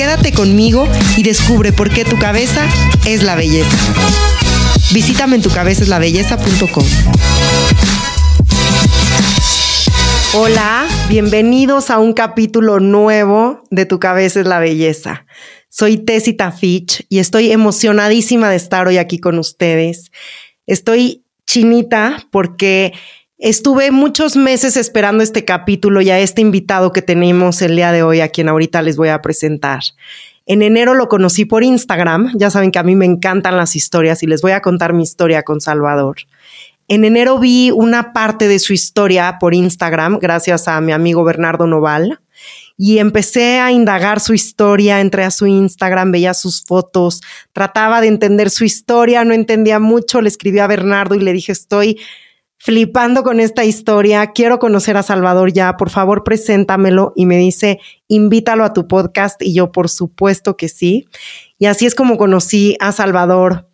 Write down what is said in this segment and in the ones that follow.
Quédate conmigo y descubre por qué tu cabeza es la belleza. Visítame en tucabezaslabelleza.com. Hola, bienvenidos a un capítulo nuevo de Tu cabeza es la belleza. Soy Tessita Fitch y estoy emocionadísima de estar hoy aquí con ustedes. Estoy chinita porque Estuve muchos meses esperando este capítulo y a este invitado que tenemos el día de hoy, a quien ahorita les voy a presentar. En enero lo conocí por Instagram. Ya saben que a mí me encantan las historias y les voy a contar mi historia con Salvador. En enero vi una parte de su historia por Instagram gracias a mi amigo Bernardo Noval y empecé a indagar su historia, entré a su Instagram, veía sus fotos, trataba de entender su historia, no entendía mucho, le escribí a Bernardo y le dije, estoy flipando con esta historia, quiero conocer a Salvador ya, por favor, preséntamelo. Y me dice, invítalo a tu podcast. Y yo, por supuesto que sí. Y así es como conocí a Salvador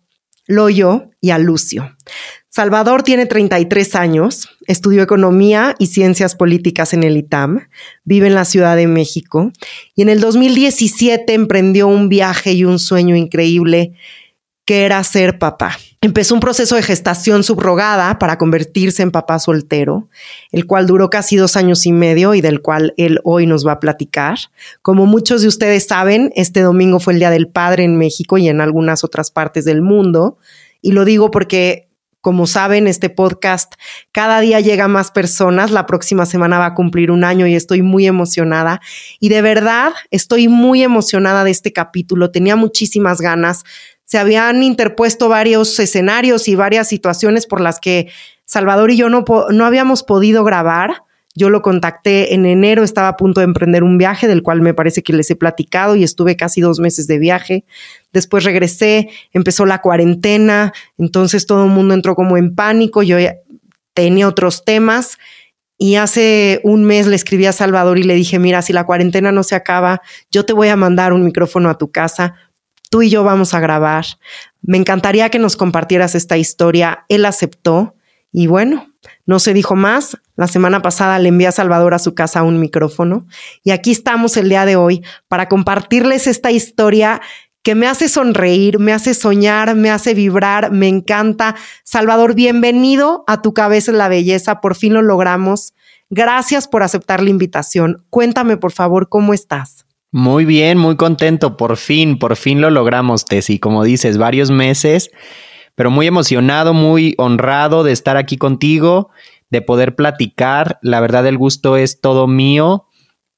Loyo y a Lucio. Salvador tiene 33 años, estudió economía y ciencias políticas en el ITAM, vive en la Ciudad de México y en el 2017 emprendió un viaje y un sueño increíble que era ser papá. Empezó un proceso de gestación subrogada para convertirse en papá soltero, el cual duró casi dos años y medio y del cual él hoy nos va a platicar. Como muchos de ustedes saben, este domingo fue el Día del Padre en México y en algunas otras partes del mundo. Y lo digo porque, como saben, este podcast cada día llega a más personas. La próxima semana va a cumplir un año y estoy muy emocionada. Y de verdad, estoy muy emocionada de este capítulo. Tenía muchísimas ganas se habían interpuesto varios escenarios y varias situaciones por las que Salvador y yo no, no habíamos podido grabar. Yo lo contacté en enero, estaba a punto de emprender un viaje del cual me parece que les he platicado y estuve casi dos meses de viaje. Después regresé, empezó la cuarentena, entonces todo el mundo entró como en pánico, yo tenía otros temas y hace un mes le escribí a Salvador y le dije, mira, si la cuarentena no se acaba, yo te voy a mandar un micrófono a tu casa tú y yo vamos a grabar. Me encantaría que nos compartieras esta historia. Él aceptó y bueno, no se dijo más. La semana pasada le envié a Salvador a su casa un micrófono y aquí estamos el día de hoy para compartirles esta historia que me hace sonreír, me hace soñar, me hace vibrar, me encanta. Salvador, bienvenido a Tu Cabeza en la Belleza, por fin lo logramos. Gracias por aceptar la invitación. Cuéntame, por favor, ¿cómo estás? Muy bien, muy contento. Por fin, por fin lo logramos, Tessy. Como dices, varios meses, pero muy emocionado, muy honrado de estar aquí contigo, de poder platicar. La verdad, el gusto es todo mío.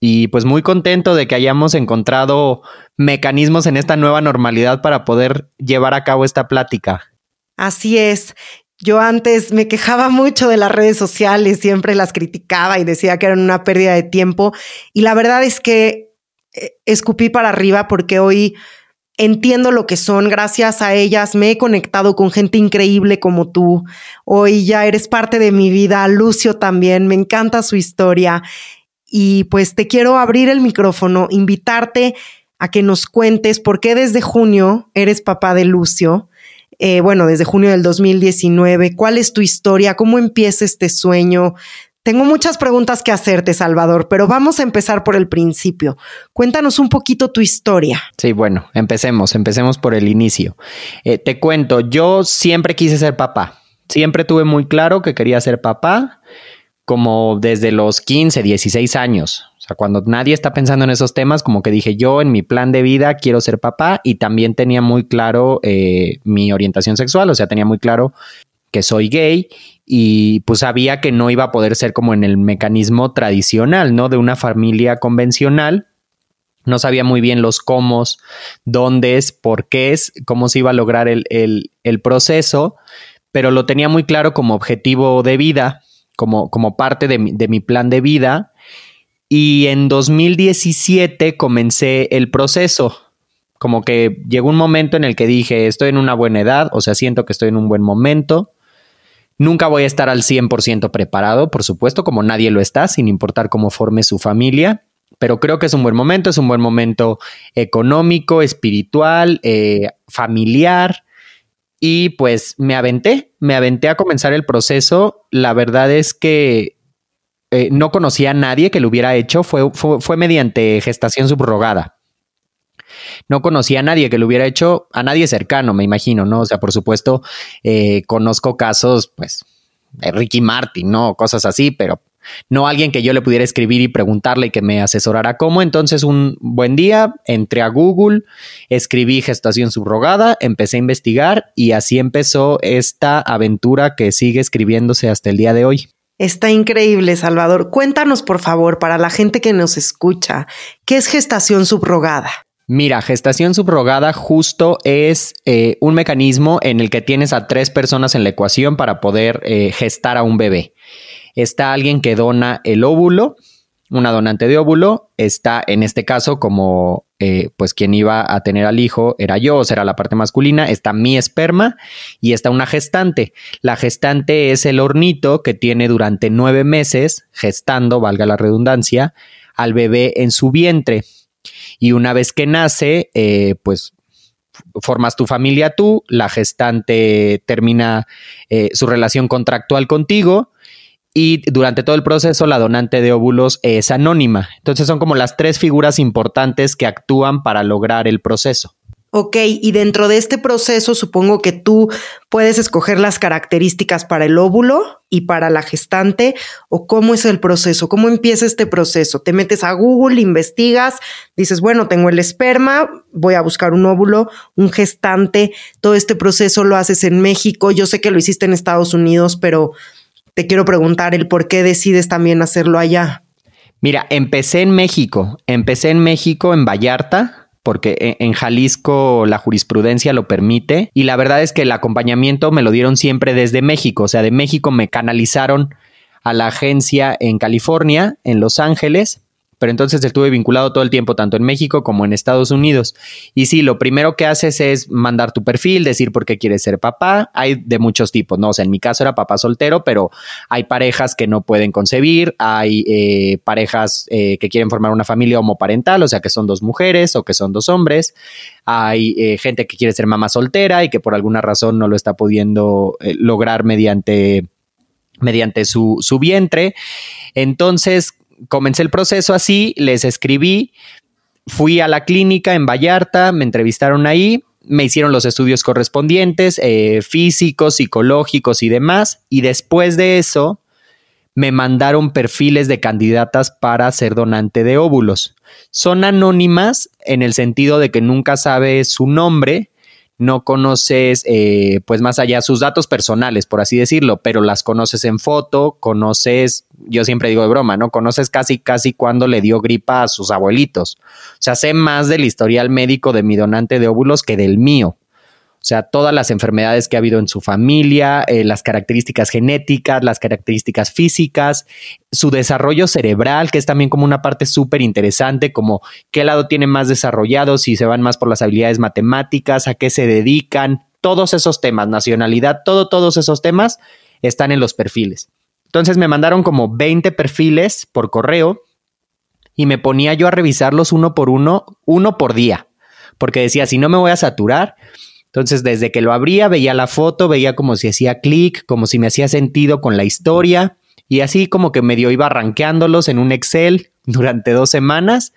Y pues muy contento de que hayamos encontrado mecanismos en esta nueva normalidad para poder llevar a cabo esta plática. Así es. Yo antes me quejaba mucho de las redes sociales, siempre las criticaba y decía que eran una pérdida de tiempo. Y la verdad es que escupí para arriba porque hoy entiendo lo que son, gracias a ellas me he conectado con gente increíble como tú. Hoy ya eres parte de mi vida, Lucio también, me encanta su historia y pues te quiero abrir el micrófono, invitarte a que nos cuentes por qué desde junio eres papá de Lucio. Eh, bueno, desde junio del 2019, ¿cuál es tu historia? ¿Cómo empieza este sueño? Tengo muchas preguntas que hacerte, Salvador, pero vamos a empezar por el principio. Cuéntanos un poquito tu historia. Sí, bueno, empecemos, empecemos por el inicio. Eh, te cuento, yo siempre quise ser papá. Siempre tuve muy claro que quería ser papá, como desde los 15, 16 años. O sea, cuando nadie está pensando en esos temas, como que dije yo en mi plan de vida quiero ser papá y también tenía muy claro eh, mi orientación sexual, o sea, tenía muy claro que soy gay y pues sabía que no iba a poder ser como en el mecanismo tradicional, ¿no? De una familia convencional. No sabía muy bien los cómo, dónde es, por qué es, cómo se iba a lograr el, el, proceso, pero lo tenía muy claro como objetivo de vida, como, como parte de mi, de mi plan de vida. y en 2017 comencé el proceso. Como que llegó un momento en el que dije, estoy en una buena edad, o sea, siento que estoy en un buen momento. Nunca voy a estar al 100% preparado, por supuesto, como nadie lo está, sin importar cómo forme su familia, pero creo que es un buen momento, es un buen momento económico, espiritual, eh, familiar. Y pues me aventé, me aventé a comenzar el proceso. La verdad es que eh, no conocía a nadie que lo hubiera hecho, fue, fue, mediante gestación subrogada. No conocía a nadie que lo hubiera hecho, a nadie cercano, me imagino, ¿no? O sea, por supuesto, eh, conozco casos, pues, de Ricky Martin, ¿no? Cosas así, pero no alguien que yo le pudiera escribir y preguntarle y que me asesorara cómo. Entonces, un buen día, entré a Google, escribí gestación subrogada, empecé a investigar y así empezó esta aventura que sigue escribiéndose hasta el día de hoy. Está increíble, Salvador. Cuéntanos, por favor, para la gente que nos escucha, ¿qué es gestación subrogada? Mira, gestación subrogada justo es eh, un mecanismo en el que tienes a tres personas en la ecuación para poder eh, gestar a un bebé. Está alguien que dona el óvulo, una donante de óvulo, está en este caso como eh, pues quien iba a tener al hijo era yo, o será la parte masculina, está mi esperma y está una gestante. La gestante es el hornito que tiene durante nueve meses gestando, valga la redundancia, al bebé en su vientre. Y una vez que nace, eh, pues formas tu familia tú, la gestante termina eh, su relación contractual contigo y durante todo el proceso la donante de óvulos es anónima. Entonces son como las tres figuras importantes que actúan para lograr el proceso. Ok, y dentro de este proceso supongo que tú puedes escoger las características para el óvulo y para la gestante o cómo es el proceso, cómo empieza este proceso. Te metes a Google, investigas, dices, bueno, tengo el esperma, voy a buscar un óvulo, un gestante, todo este proceso lo haces en México, yo sé que lo hiciste en Estados Unidos, pero te quiero preguntar el por qué decides también hacerlo allá. Mira, empecé en México, empecé en México, en Vallarta, porque e, en Jalisco la jurisprudencia lo permite y la verdad es que el acompañamiento me lo dieron siempre desde México, o sea, de México me canalizaron a la agencia en California, en Los Ángeles, pero entonces estuve vinculado todo el tiempo, tanto en México como en Estados Unidos. Y sí, lo primero que haces es mandar tu perfil, decir por qué quieres ser papá. Hay de muchos tipos, ¿no? O sea, en mi caso era papá soltero, pero hay parejas que no pueden concebir, hay eh, parejas eh, que quieren formar una familia homoparental, o sea, que son dos mujeres o que son dos hombres. Hay eh, gente que quiere ser mamá soltera y que por alguna razón no lo está pudiendo lograr mediante mediante su, su vientre. Entonces, comencé el proceso así, les escribí, fui a la clínica en Vallarta, me entrevistaron ahí, me hicieron los estudios correspondientes, eh, físicos, psicológicos y demás, y después de eso me mandaron perfiles de candidatas para ser donante de óvulos. Son anónimas en el sentido de que nunca sabe su nombre, no conoces, eh, pues más allá sus datos personales, por así decirlo, pero las conoces en foto, conoces, yo siempre digo de broma, ¿no? Conoces casi, casi cuando le dio gripa a sus abuelitos. O sea, sé más del historial médico de mi donante de óvulos que del mío. O sea, todas las enfermedades que ha habido en su familia, eh, las características genéticas, las características físicas, su desarrollo cerebral, que es también como una parte súper interesante, como qué lado tiene más desarrollado, si se van más por las habilidades matemáticas, a qué se dedican, todos esos temas, nacionalidad, todo, todos esos temas están en los perfiles. Entonces me mandaron como 20 perfiles por correo y me ponía yo a revisarlos uno por uno, uno por día, porque decía, si no me voy a saturar, entonces, desde que lo abría, veía la foto, veía como si hacía clic, como si me hacía sentido con la historia, y así como que medio iba arranqueándolos en un Excel durante dos semanas.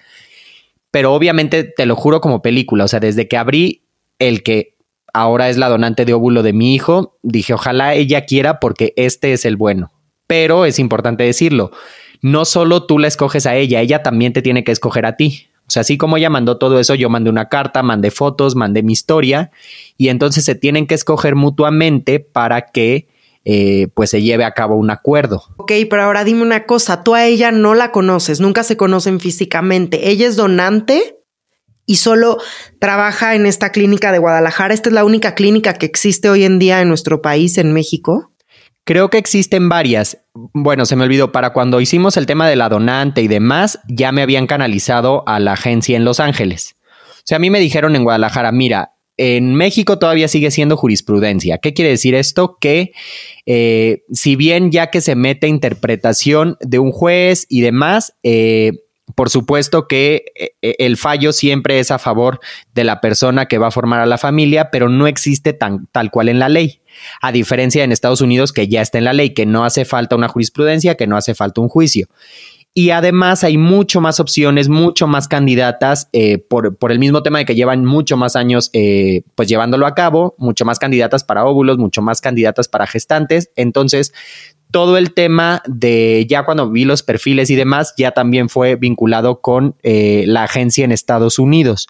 Pero obviamente te lo juro como película. O sea, desde que abrí el que ahora es la donante de óvulo de mi hijo, dije, ojalá ella quiera porque este es el bueno. Pero es importante decirlo, no solo tú la escoges a ella, ella también te tiene que escoger a ti. O sea, así como ella mandó todo eso, yo mandé una carta, mandé fotos, mandé mi historia y entonces se tienen que escoger mutuamente para que eh, pues se lleve a cabo un acuerdo. Ok, pero ahora dime una cosa, tú a ella no la conoces, nunca se conocen físicamente. Ella es donante y solo trabaja en esta clínica de Guadalajara. Esta es la única clínica que existe hoy en día en nuestro país, en México. Creo que existen varias. Bueno, se me olvidó, para cuando hicimos el tema de la donante y demás, ya me habían canalizado a la agencia en Los Ángeles. O sea, a mí me dijeron en Guadalajara, mira, en México todavía sigue siendo jurisprudencia. ¿Qué quiere decir esto? Que eh, si bien ya que se mete interpretación de un juez y demás, eh, por supuesto que eh, el fallo siempre es a favor de la persona que va a formar a la familia, pero no existe tan, tal cual en la ley. A diferencia en Estados Unidos que ya está en la ley, que no hace falta una jurisprudencia, que no hace falta un juicio. Y además hay mucho más opciones, mucho más candidatas eh, por, el mismo tema de que llevan mucho más años eh, pues llevándolo a cabo, mucho más candidatas para óvulos, mucho más candidatas para gestantes. Entonces, todo el tema de ya cuando vi los perfiles y demás, ya también fue vinculado con eh, la agencia en Estados Unidos.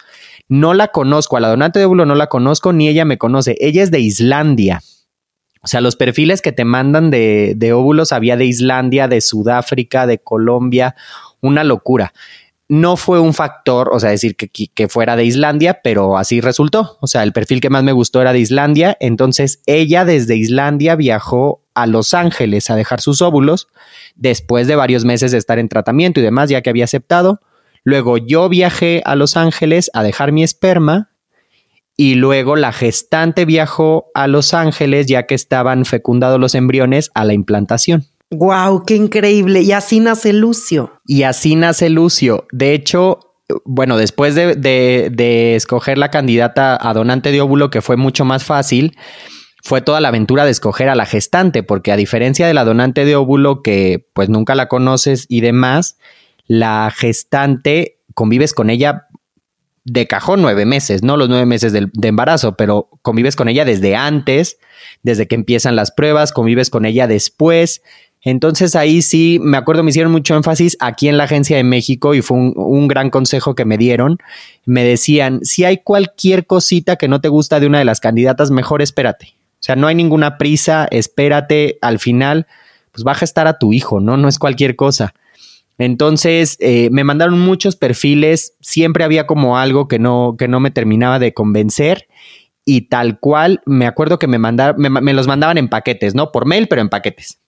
No la conozco, a la donante de óvulo no la conozco, ni ella me conoce. Ella es de Islandia. O sea, los perfiles que te mandan de, óvulos había de Islandia, de Sudáfrica, de Colombia, una locura. No fue un factor, o sea, decir que, que, fuera de Islandia, pero así resultó. O sea, el perfil que más me gustó era de Islandia. Entonces, ella desde Islandia viajó a Los Ángeles a dejar sus óvulos después de varios meses de estar en tratamiento y demás, ya que había aceptado. Luego yo viajé a Los Ángeles a dejar mi esperma y luego la gestante viajó a Los Ángeles ya que estaban fecundados los embriones a la implantación. ¡Wow! ¡Qué increíble! Y así nace Lucio. Y así nace Lucio. De hecho, bueno, después de, de, escoger la candidata a donante de óvulo, que fue mucho más fácil, fue toda la aventura de escoger a la gestante, porque a diferencia de la donante de óvulo, que pues nunca la conoces y demás, la gestante convives con ella de cajón nueve meses, no los nueve meses de, embarazo, pero convives con ella desde antes, desde que empiezan las pruebas, convives con ella después. Entonces ahí sí, me acuerdo, me hicieron mucho énfasis aquí en la agencia de México y fue un, un, gran consejo que me dieron. Me decían, si hay cualquier cosita que no te gusta de una de las candidatas, mejor espérate. O sea, no hay ninguna prisa, espérate, al final, pues va a gestar a tu hijo, ¿no? No es cualquier cosa. Entonces eh, me mandaron muchos perfiles, siempre había como algo que no, que no me terminaba de convencer y tal cual, me acuerdo que me, mandaron, me, los mandaban en paquetes, ¿no? Por mail, pero en paquetes.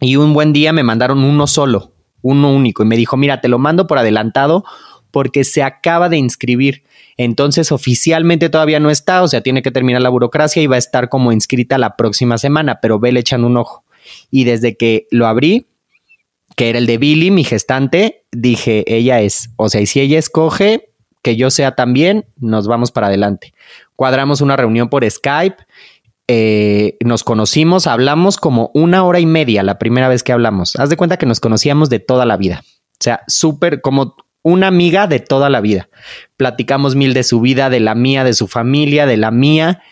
Y un buen día me mandaron uno solo, uno único, y me dijo, mira, te lo mando por adelantado porque se acaba de inscribir. Entonces oficialmente todavía no está, o sea, tiene que terminar la burocracia y va a estar como inscrita la próxima semana, pero vele echando un ojo. Y desde que lo abrí, que era el de Billy, mi gestante, dije, ella es, o sea, y si ella escoge que yo sea también, nos vamos para adelante. Cuadramos una reunión por Skype, eh, nos conocimos, hablamos como una hora y media la primera vez que hablamos. Haz de cuenta que nos conocíamos de toda la vida. O sea, súper como una amiga de toda la vida. Platicamos mil de su vida, de la mía, de su familia, de la mía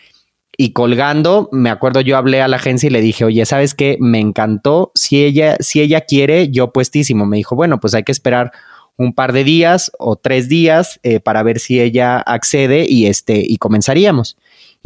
y colgando, me acuerdo yo hablé a la agencia y le dije, oye, ¿sabes qué? Me encantó, si ella, si ella quiere, yo puestísimo. Me dijo, bueno, pues hay que esperar un par de días o tres días eh, para ver si ella accede y este, y comenzaríamos.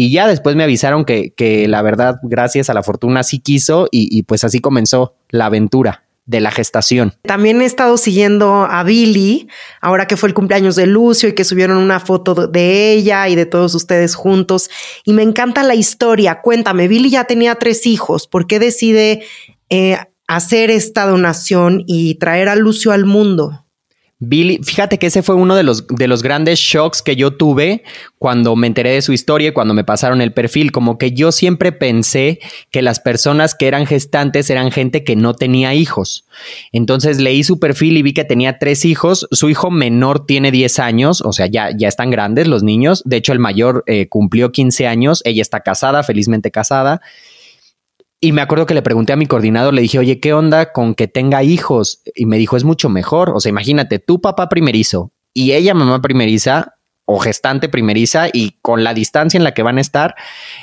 Y ya después me avisaron que, que la verdad, gracias a la fortuna, sí quiso y, y pues así comenzó la aventura de la gestación. También he estado siguiendo a Billy, ahora que fue el cumpleaños de Lucio y que subieron una foto de ella y de todos ustedes juntos. Y me encanta la historia. Cuéntame, Billy ya tenía tres hijos. ¿Por qué decide eh, hacer esta donación y traer a Lucio al mundo? Billy, fíjate que ese fue uno de los, de los grandes shocks que yo tuve cuando me enteré de su historia y cuando me pasaron el perfil. Como que yo siempre pensé que las personas que eran gestantes eran gente que no tenía hijos. Entonces leí su perfil y vi que tenía tres hijos. Su hijo menor tiene 10 años, o sea, ya, ya están grandes los niños. De hecho, el mayor eh, cumplió 15 años. Ella está casada, felizmente casada. Y me acuerdo que le pregunté a mi coordinador, le dije, oye, ¿qué onda con que tenga hijos? Y me dijo, es mucho mejor. O sea, imagínate, tu papá primerizo y ella mamá primeriza o gestante primeriza y con la distancia en la que van a estar,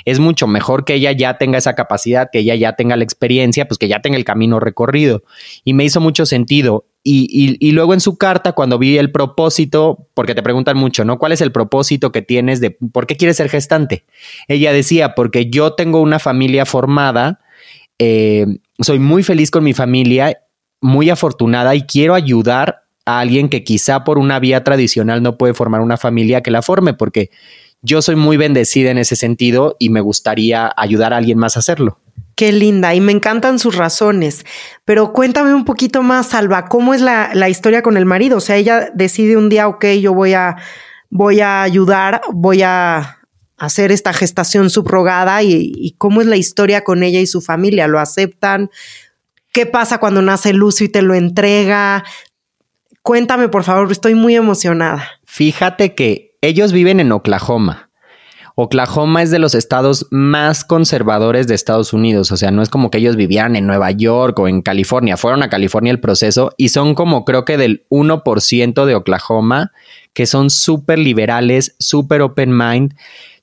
es mucho mejor que ella ya tenga esa capacidad, que ella ya tenga la experiencia, pues que ya tenga el camino recorrido. Y me hizo mucho sentido. Y, y, luego en su carta, cuando vi el propósito, porque te preguntan mucho, ¿no? ¿Cuál es el propósito que tienes de por qué quieres ser gestante? Ella decía, porque yo tengo una familia formada eh, soy muy feliz con mi familia, muy afortunada y quiero ayudar a alguien que quizá por una vía tradicional no puede formar una familia que la forme, porque yo soy muy bendecida en ese sentido y me gustaría ayudar a alguien más a hacerlo. Qué linda y me encantan sus razones. Pero cuéntame un poquito más, Salva, ¿cómo es la, la, historia con el marido? O sea, ella decide un día, ok, yo voy a, voy a ayudar, voy a hacer esta gestación subrogada y, y cómo es la historia con ella y su familia. ¿Lo aceptan? ¿Qué pasa cuando nace Lucio y te lo entrega? Cuéntame, por favor, estoy muy emocionada. Fíjate que ellos viven en Oklahoma. Oklahoma es de los estados más conservadores de Estados Unidos, o sea, no es como que ellos vivieran en Nueva York o en California, fueron a California el proceso y son como creo que del 1% de Oklahoma, que son súper liberales, súper open mind.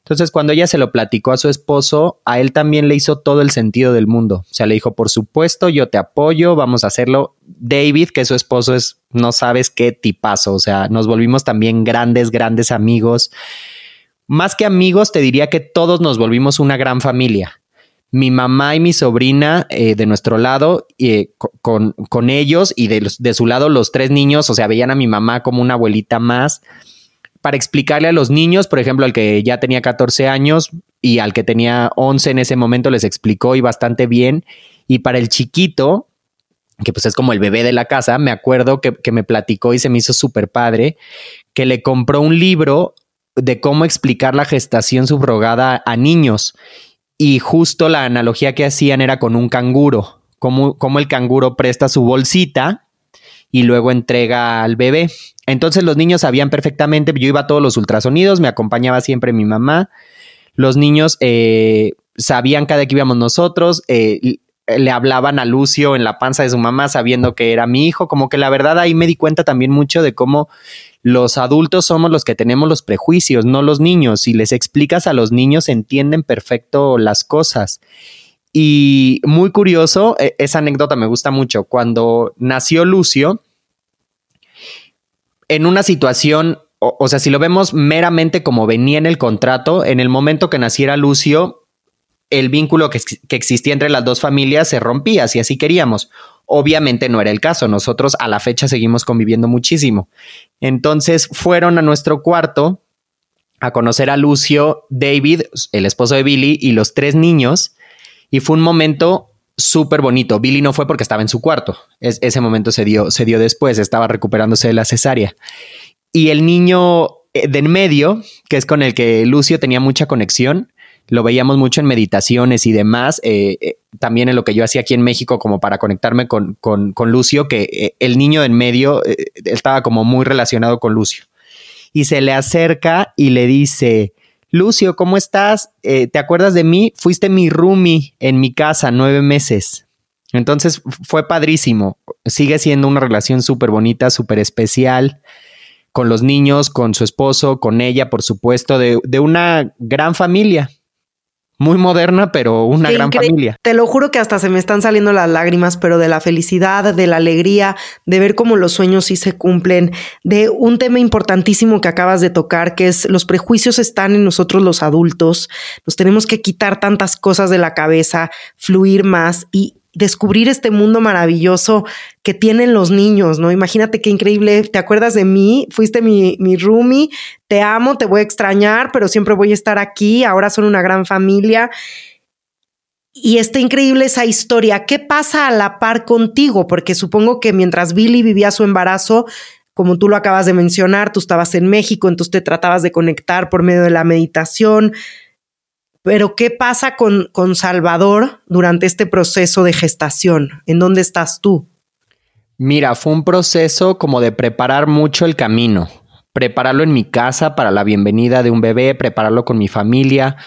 Entonces, cuando ella se lo platicó a su esposo, a él también le hizo todo el sentido del mundo. O sea, le dijo, por supuesto, yo te apoyo, vamos a hacerlo. David, que su esposo es, no sabes qué tipazo, o sea, nos volvimos también grandes, grandes amigos más que amigos, te diría que todos nos volvimos una gran familia. Mi mamá y mi sobrina eh, de nuestro lado, eh, con, con, ellos y de, de su lado los tres niños, o sea, veían a mi mamá como una abuelita más para explicarle a los niños, por ejemplo, al que ya tenía 14 años y al que tenía 11 en ese momento les explicó y bastante bien. Y para el chiquito, que pues es como el bebé de la casa, me acuerdo que, que me platicó y se me hizo súper padre, que le compró un libro de cómo explicar la gestación subrogada a niños. Y justo la analogía que hacían era con un canguro, como el canguro presta su bolsita y luego entrega al bebé. Entonces los niños sabían perfectamente, yo iba a todos los ultrasonidos, me acompañaba siempre mi mamá. Los niños eh, sabían cada que íbamos nosotros, eh, le hablaban a Lucio en la panza de su mamá sabiendo que era mi hijo, como que la verdad ahí me di cuenta también mucho de cómo los adultos somos los que tenemos los prejuicios, no los niños. Si les explicas a los niños, entienden perfecto las cosas. Y muy curioso, e, esa anécdota me gusta mucho. Cuando nació Lucio, en una situación, o, sea, si lo vemos meramente como venía en el contrato, en el momento que naciera Lucio, el vínculo que, que existía entre las dos familias se rompía, si así queríamos. Obviamente no era el caso, nosotros a la fecha seguimos conviviendo muchísimo. Entonces fueron a nuestro cuarto a conocer a Lucio, David, el esposo de Billy, y los tres niños, y fue un momento súper bonito. Billy no fue porque estaba en su cuarto, ese momento se dio, se dio después, estaba recuperándose de la cesárea. Y el niño eh, de en medio, que es con el que Lucio tenía mucha conexión, lo veíamos mucho en meditaciones y demás, eh, eh, también en lo que yo hacía aquí en México como para conectarme con, Lucio, que el niño de en medio estaba como muy relacionado con Lucio. Y se le acerca y le dice, Lucio, ¿cómo estás? ¿Te acuerdas de mí? Fuiste mi roomie en mi casa nueve meses. Entonces fue padrísimo. Sigue siendo una relación súper bonita, súper especial con los niños, con su esposo, con ella, por supuesto, de, de una gran familia muy moderna, pero una gran familia. Te lo juro que hasta se me están saliendo las lágrimas, pero de la felicidad, de la alegría, de ver cómo los sueños sí se cumplen, de un tema importantísimo que acabas de tocar, que es los prejuicios están en nosotros los adultos, nos tenemos que quitar tantas cosas de la cabeza, fluir más y descubrir este mundo maravilloso que tienen los niños, ¿no? Imagínate qué increíble, ¿te acuerdas de mí? Fuiste mi, mi roomie, te amo, te voy a extrañar, pero siempre voy a estar aquí, ahora son una gran familia. Y está increíble esa historia. ¿Qué pasa a la par contigo? Porque supongo que mientras Billy vivía su embarazo, como tú lo acabas de mencionar, tú estabas en México, entonces te tratabas de conectar por medio de la meditación, pero, ¿qué pasa con, con Salvador durante este proceso de gestación? ¿En dónde estás tú? Mira, fue un proceso como de preparar mucho el camino, prepararlo en mi casa para la bienvenida de un bebé, prepararlo con mi familia,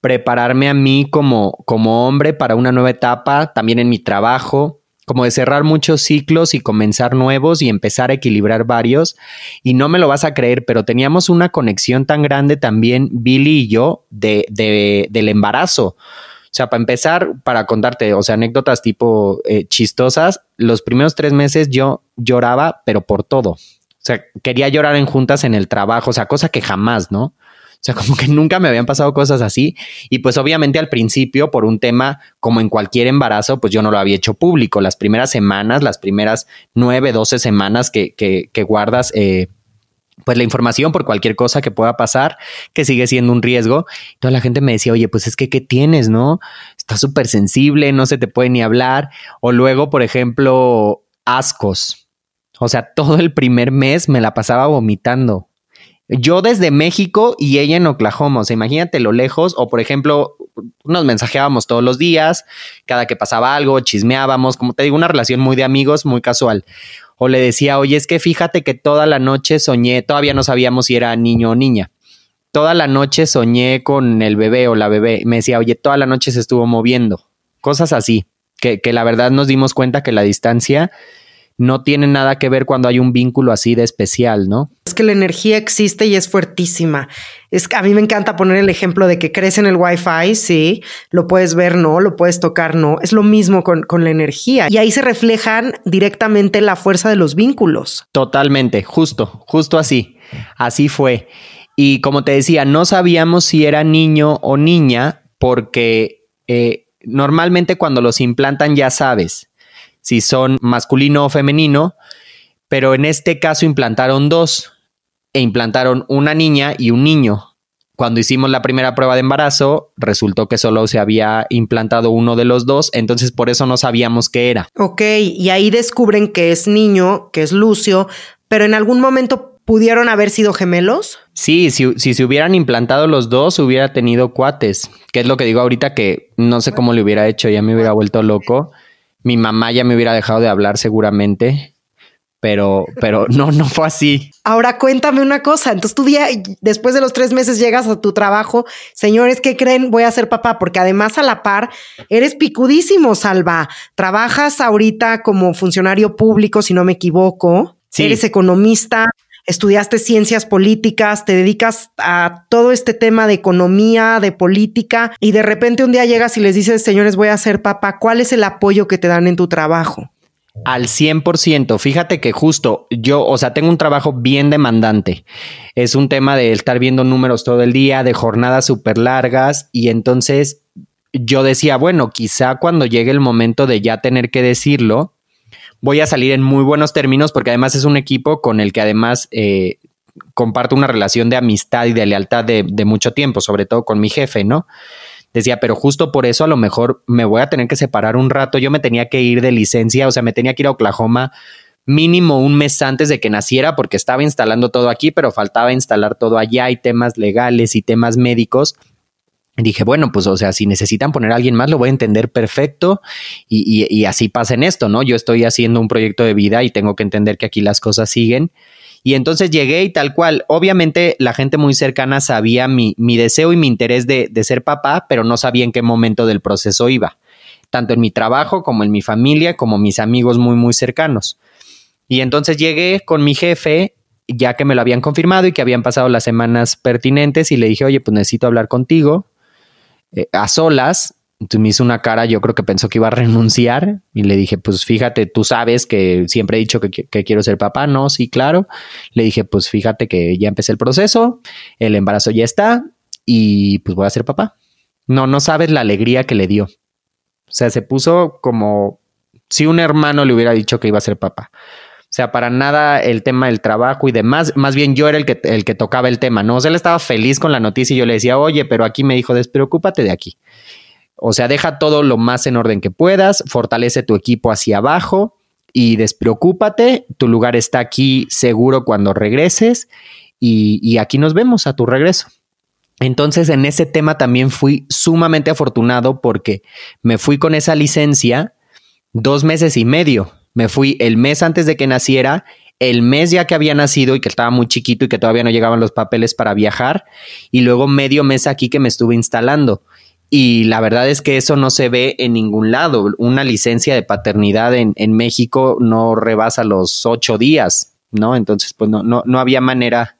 prepararme a mí como, como hombre para una nueva etapa, también en mi trabajo, como de cerrar muchos ciclos y comenzar nuevos y empezar a equilibrar varios. Y no me lo vas a creer, pero teníamos una conexión tan grande también, Billy y yo, de, de del embarazo. O sea, para empezar, para contarte, o sea, anécdotas tipo eh, chistosas, los primeros tres meses yo lloraba, pero por todo. O sea, quería llorar en juntas en el trabajo, o sea, cosa que jamás, ¿no? Sea, como que nunca me habían pasado cosas así. Y pues obviamente al principio, por un tema como en cualquier embarazo, pues yo no lo había hecho público. Las primeras semanas, las primeras nueve, doce semanas que, guardas eh, pues la información por cualquier cosa que pueda pasar, que sigue siendo un riesgo. Toda la gente me decía, oye, pues es que, ¿qué tienes, no? Está súper sensible, no se te puede ni hablar. O luego, por ejemplo, ascos. O sea, todo el primer mes me la pasaba vomitando. Yo desde México y ella en Oklahoma, o sea, imagínate lo lejos, o por ejemplo, nos mensajeábamos todos los días, cada que pasaba algo, chismeábamos, como te digo, una relación muy de amigos, muy casual. O le decía, oye, es que fíjate que toda la noche soñé, todavía no sabíamos si era niño o niña. Toda la noche soñé con el bebé o la bebé. Me decía, oye, toda la noche se estuvo moviendo. Cosas así, que, que la verdad nos dimos cuenta que la distancia no tiene nada que ver cuando hay un vínculo así de especial, ¿no? Es que la energía existe y es fuertísima. Es a mí me encanta poner el ejemplo de que crees en el Wi-Fi, sí, lo puedes ver, no, lo puedes tocar, no. Es lo mismo con, con la energía. Y ahí se reflejan directamente la fuerza de los vínculos. Totalmente, justo, justo así. Así fue. Y como te decía, no sabíamos si era niño o niña porque eh, normalmente cuando los implantan ya sabes si son masculino o femenino, pero en este caso implantaron dos e implantaron una niña y un niño. Cuando hicimos la primera prueba de embarazo, resultó que solo se había implantado uno de los dos, entonces por eso no sabíamos qué era. Ok, y ahí descubren que es niño, que es Lucio, pero en algún momento pudieron haber sido gemelos. Sí, si, si, se hubieran implantado los dos, hubiera tenido cuates, que es lo que digo ahorita que no sé cómo le hubiera hecho, ya me hubiera vuelto loco mi mamá ya me hubiera dejado de hablar seguramente, pero, pero no, no fue así. Ahora cuéntame una cosa. Entonces, tu día, después de los tres meses, llegas a tu trabajo. Señores, ¿qué creen? Voy a ser papá, porque además a la par eres picudísimo, Salva. Trabajas ahorita como funcionario público, si no me equivoco. Eres economista estudiaste ciencias políticas, te dedicas a todo este tema de economía, de política, y de repente un día llegas y les dices, señores, voy a ser papá, ¿cuál es el apoyo que te dan en tu trabajo? Al 100%. Fíjate que justo yo, o sea, tengo un trabajo bien demandante. Es un tema de estar viendo números todo el día, de jornadas súper largas y entonces yo decía, bueno, quizá cuando llegue el momento de ya tener que decirlo, voy a salir en muy buenos términos porque además es un equipo con el que además eh, comparto una relación de amistad y de lealtad de, mucho tiempo, sobre todo con mi jefe, ¿no? Decía, pero justo por eso a lo mejor me voy a tener que separar un rato. Yo me tenía que ir de licencia, o sea, me tenía que ir a Oklahoma mínimo un mes antes de que naciera porque estaba instalando todo aquí, pero faltaba instalar todo allá y temas legales y temas médicos dije, bueno, pues, o sea, si necesitan poner a alguien más, lo voy a entender perfecto y, así pasa en esto, ¿no? Yo estoy haciendo un proyecto de vida y tengo que entender que aquí las cosas siguen. Y entonces llegué y tal cual, obviamente la gente muy cercana sabía mi, deseo y mi interés de, de ser papá, pero no sabía en qué momento del proceso iba, tanto en mi trabajo como en mi familia, como mis amigos muy, muy cercanos. Y entonces llegué con mi jefe ya que me lo habían confirmado y que habían pasado las semanas pertinentes y le dije, oye, pues necesito hablar contigo eh, a solas. Entonces me hizo una cara, yo creo que pensó que iba a renunciar y le dije, pues fíjate, tú sabes que siempre he dicho que, quiero ser papá, ¿no? Sí, claro. Le dije, pues fíjate que ya empecé el proceso, el embarazo ya está y pues voy a ser papá. No, no sabes la alegría que le dio. O sea, se puso como si un hermano le hubiera dicho que iba a ser papá. Sea, para nada el tema del trabajo y demás. Más bien yo era el que, el que tocaba el tema, ¿no? O sea, él estaba feliz con la noticia y yo le decía, oye, pero aquí me dijo, despreocúpate de aquí. O sea, deja todo lo más en orden que puedas, fortalece tu equipo hacia abajo y despreocúpate. Tu lugar está aquí seguro cuando regreses y, y aquí nos vemos a tu regreso. Entonces, en ese tema también fui sumamente afortunado porque me fui con esa licencia dos meses y medio me fui el mes antes de que naciera, el mes ya que había nacido y que estaba muy chiquito y que todavía no llegaban los papeles para viajar, y luego medio mes aquí que me estuve instalando. Y la verdad es que eso no se ve en ningún lado. Una licencia de paternidad en, México no rebasa los ocho días, ¿no? Entonces, pues no, no, no había manera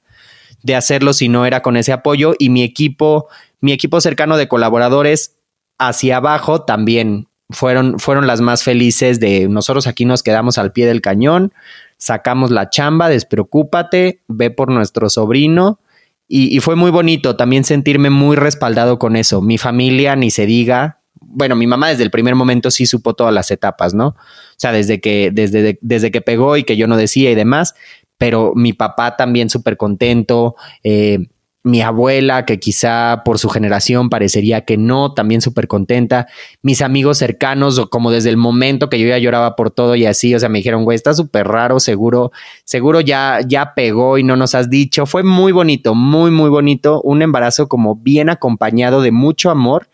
de hacerlo si no era con ese apoyo. Y mi equipo, mi equipo cercano de colaboradores hacia abajo también fueron, fueron las más felices de nosotros aquí nos quedamos al pie del cañón, sacamos la chamba, despreocúpate, ve por nuestro sobrino. Y, fue muy bonito también sentirme muy respaldado con eso. Mi familia, ni se diga, bueno, mi mamá desde el primer momento sí supo todas las etapas, ¿no? O sea, desde que, desde, desde que pegó y que yo no decía y demás, pero mi papá también súper contento. Eh, mi abuela, que quizá por su generación parecería que no, también súper contenta, mis amigos cercanos, como desde el momento que yo ya lloraba por todo y así, o sea, me dijeron, güey, está súper raro, seguro, seguro ya, ya pegó y no nos has dicho. Fue muy bonito, muy, muy bonito, un embarazo como bien acompañado de mucho amor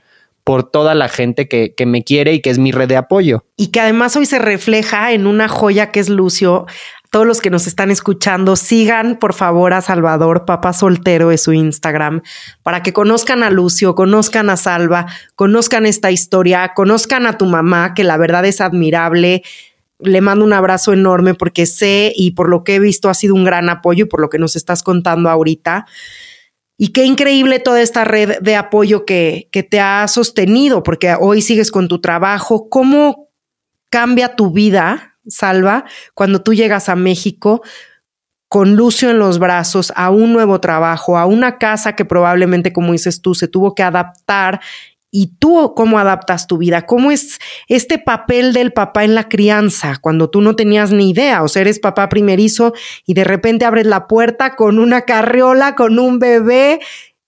por toda la gente que, que, me quiere y que es mi red de apoyo. Y que además hoy se refleja en una joya que es Lucio todos los que nos están escuchando, sigan por favor a Salvador, papá soltero de su Instagram, para que conozcan a Lucio, conozcan a Salva, conozcan esta historia, conozcan a tu mamá, que la verdad es admirable. Le mando un abrazo enorme porque sé y por lo que he visto ha sido un gran apoyo y por lo que nos estás contando ahorita. Y qué increíble toda esta red de apoyo que, que te ha sostenido, porque hoy sigues con tu trabajo. ¿Cómo cambia tu vida Salva, cuando tú llegas a México con Lucio en los brazos a un nuevo trabajo, a una casa que probablemente, como dices tú, se tuvo que adaptar. ¿Y tú cómo adaptas tu vida? ¿Cómo es este papel del papá en la crianza cuando tú no tenías ni idea? O sea, eres papá primerizo y de repente abres la puerta con una carriola, con un bebé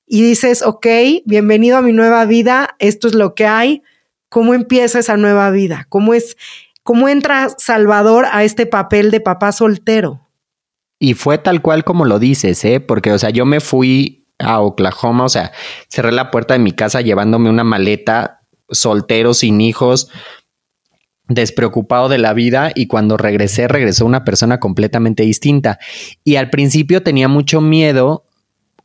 y dices, ok, bienvenido a mi nueva vida, esto es lo que hay. ¿Cómo empieza esa nueva vida? ¿Cómo es ¿Cómo entra Salvador a este papel de papá soltero? Y fue tal cual como lo dices, ¿eh? Porque, o sea, yo me fui a Oklahoma, o sea, cerré la puerta de mi casa llevándome una maleta, soltero, sin hijos, despreocupado de la vida y cuando regresé, regresó una persona completamente distinta. Y al principio tenía mucho miedo.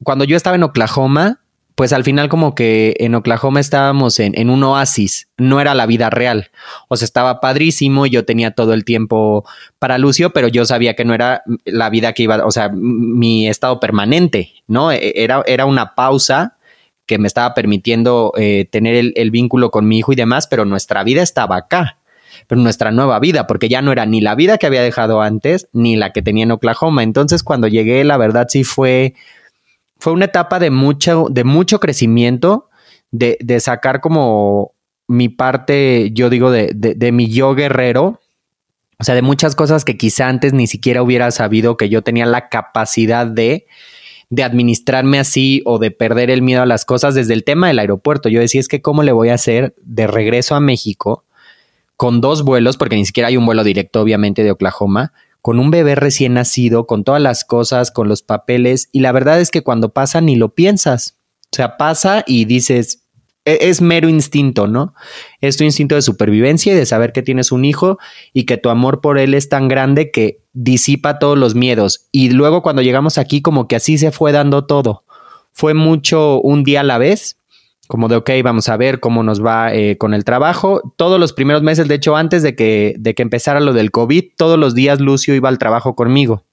Cuando yo estaba en Oklahoma, pues al final como que en Oklahoma estábamos en, un oasis, no era la vida real. O sea, estaba padrísimo, yo tenía todo el tiempo para Lucio, pero yo sabía que no era la vida que iba, o sea, mi estado permanente, ¿no? E, era, era una pausa que me estaba permitiendo eh, tener el, el vínculo con mi hijo y demás, pero nuestra vida estaba acá pero nuestra nueva vida, porque ya no era ni la vida que había dejado antes, ni la que tenía en Oklahoma. Entonces, cuando llegué, la verdad sí fue fue una etapa de mucho, de mucho crecimiento, de, de sacar como mi parte, yo digo, de, de, mi yo guerrero, o sea, de muchas cosas que quizá antes ni siquiera hubiera sabido que yo tenía la capacidad de, de administrarme así o de perder el miedo a las cosas desde el tema del aeropuerto. Yo decía, es que cómo le voy a hacer de regreso a México con dos vuelos, porque ni siquiera hay un vuelo directo, obviamente, de Oklahoma, con un bebé recién nacido, con todas las cosas, con los papeles, y la verdad es que cuando pasa ni lo piensas. O sea, pasa y dices, e-, es mero instinto, ¿no? Es tu instinto de supervivencia y de saber que tienes un hijo y que tu amor por él es tan grande que disipa todos los miedos. Y luego cuando llegamos aquí, como que así se fue dando todo. Fue mucho un día a la vez como de, ok, vamos a ver cómo nos va eh, con el trabajo. Todos los primeros meses, de hecho, antes de que, de que empezara lo del COVID, todos los días Lucio iba al trabajo conmigo.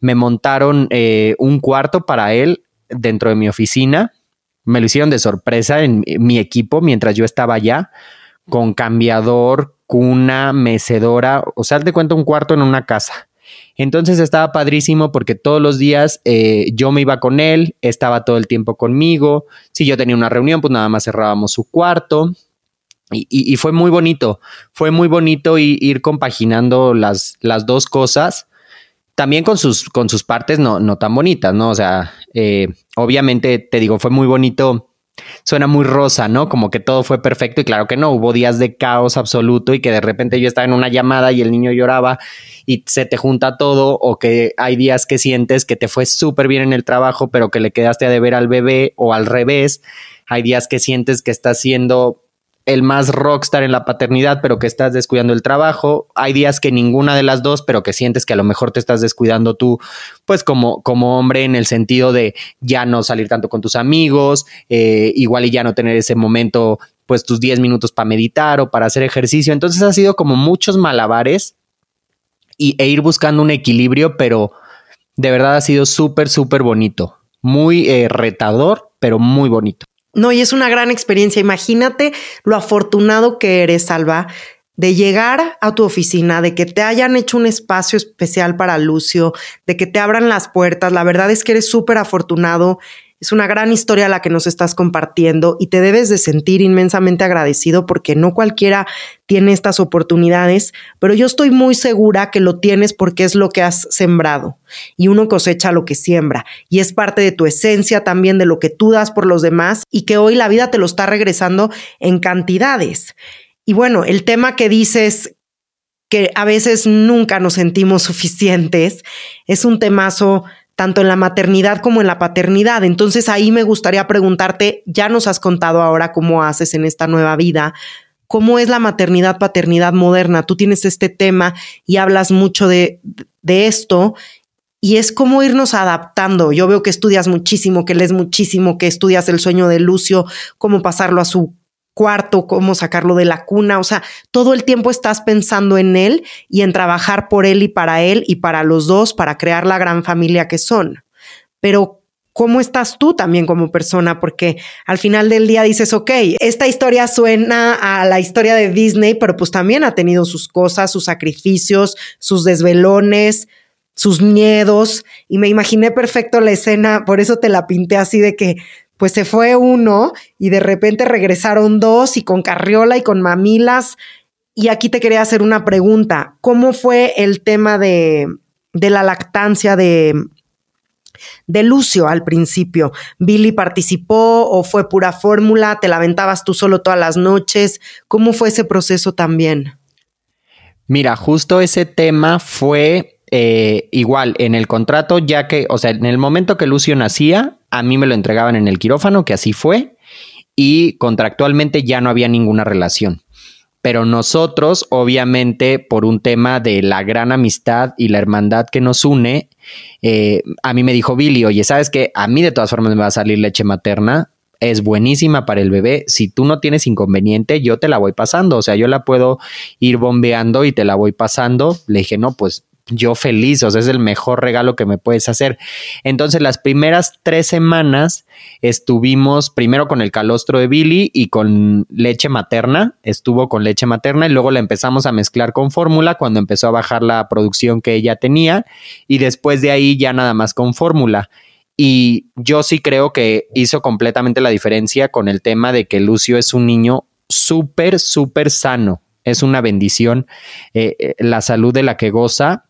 Me montaron eh, un cuarto para él dentro de mi oficina. Me lo hicieron de sorpresa en mi equipo mientras yo estaba allá, con cambiador, cuna, mecedora, o sea, te cuento un cuarto en una casa. Entonces estaba padrísimo porque todos los días eh, yo me iba con él, estaba todo el tiempo conmigo. Si yo tenía una reunión, pues nada más cerrábamos su cuarto. Y, fue muy bonito, fue muy bonito ir compaginando las, las dos cosas también con sus, con sus partes no, no tan bonitas, ¿no? O sea, eh, obviamente te digo, fue muy bonito suena muy rosa, ¿no? Como que todo fue perfecto y claro que no, hubo días de caos absoluto y que de repente yo estaba en una llamada y el niño lloraba y se te junta todo o que hay días que sientes que te fue súper bien en el trabajo pero que le quedaste a deber al bebé o al revés, hay días que sientes que estás siendo el más rockstar en la paternidad, pero que estás descuidando el trabajo. Hay días que ninguna de las dos, pero que sientes que a lo mejor te estás descuidando tú, pues como, como hombre en el sentido de ya no salir tanto con tus amigos, eh, igual y ya no tener ese momento, pues tus 10 minutos para meditar o para hacer ejercicio. Entonces ha sido como muchos malabares y, e ir buscando un equilibrio, pero de verdad ha sido súper, súper bonito. Muy eh, retador, pero muy bonito. No, y es una gran experiencia. Imagínate lo afortunado que eres, Salva, de llegar a tu oficina, de que te hayan hecho un espacio especial para Lucio, de que te abran las puertas. La verdad es que eres súper afortunado Es una gran historia la que nos estás compartiendo y te debes de sentir inmensamente agradecido porque no cualquiera tiene estas oportunidades, pero yo estoy muy segura que lo tienes porque es lo que has sembrado y uno cosecha lo que siembra y es parte de tu esencia también de lo que tú das por los demás y que hoy la vida te lo está regresando en cantidades. Y bueno, el tema que dices que a veces nunca nos sentimos suficientes es un temazo tanto en la maternidad como en la paternidad. Entonces ahí me gustaría preguntarte, ya nos has contado ahora cómo haces en esta nueva vida, cómo es la maternidad, paternidad moderna. Tú tienes este tema y hablas mucho de, de esto y es cómo irnos adaptando. Yo veo que estudias muchísimo, que lees muchísimo, que estudias el sueño de Lucio, cómo pasarlo a su cuarto, cómo sacarlo de la cuna, o sea, todo el tiempo estás pensando en él y en trabajar por él y para él y para los dos, para crear la gran familia que son. Pero ¿cómo estás tú también como persona? Porque al final del día dices, ok, esta historia suena a la historia de Disney, pero pues también ha tenido sus cosas, sus sacrificios, sus desvelones, sus miedos, y me imaginé perfecto la escena, por eso te la pinté así de que pues se fue uno y de repente regresaron dos y con carriola y con mamilas. Y aquí te quería hacer una pregunta. ¿Cómo fue el tema de, de la lactancia de, de Lucio al principio? ¿Billy participó o fue pura fórmula? ¿Te la aventabas tú solo todas las noches? ¿Cómo fue ese proceso también? Mira, justo ese tema fue eh, igual en el contrato, ya que, o sea, en el momento que Lucio nacía, a mí me lo entregaban en el quirófano, que así fue, y contractualmente ya no había ninguna relación. Pero nosotros, obviamente, por un tema de la gran amistad y la hermandad que nos une, eh, a mí me dijo Billy, oye, ¿sabes qué? A mí de todas formas me va a salir leche materna, es buenísima para el bebé. Si tú no tienes inconveniente, yo te la voy pasando. O sea, yo la puedo ir bombeando y te la voy pasando. Le dije, no, pues yo feliz, o sea, es el mejor regalo que me puedes hacer. Entonces, las primeras tres semanas estuvimos primero con el calostro de Billy y con leche materna, estuvo con leche materna y luego la empezamos a mezclar con fórmula cuando empezó a bajar la producción que ella tenía y después de ahí ya nada más con fórmula. Y yo sí creo que hizo completamente la diferencia con el tema de que Lucio es un niño súper, súper sano. Es una bendición eh, eh, la salud de la que goza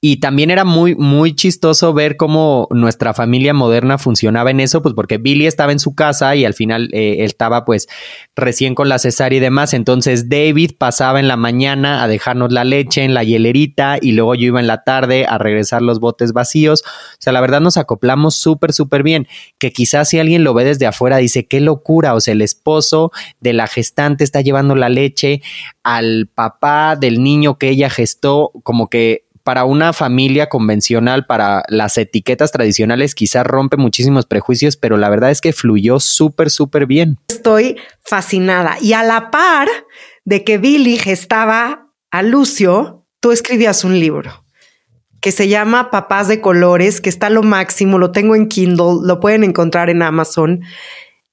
y también era muy, muy chistoso ver cómo nuestra familia moderna funcionaba en eso, pues porque Billy estaba en su casa y al final eh, él estaba pues recién con la cesárea y demás. Entonces David pasaba en la mañana a dejarnos la leche en la hielerita y luego yo iba en la tarde a regresar los botes vacíos. O sea, la verdad nos acoplamos súper, súper bien. Que quizás si alguien lo ve desde afuera dice, qué locura. O sea, el esposo de la gestante está llevando la leche al papá del niño que ella gestó, como que para una familia convencional, para las etiquetas tradicionales, quizás rompe muchísimos prejuicios, pero la verdad es que fluyó súper, súper bien. Estoy fascinada. Y a la par de que Billy gestaba a Lucio, tú escribías un libro que se llama Papás de Colores, que está lo máximo, lo tengo en Kindle, lo pueden encontrar en Amazon.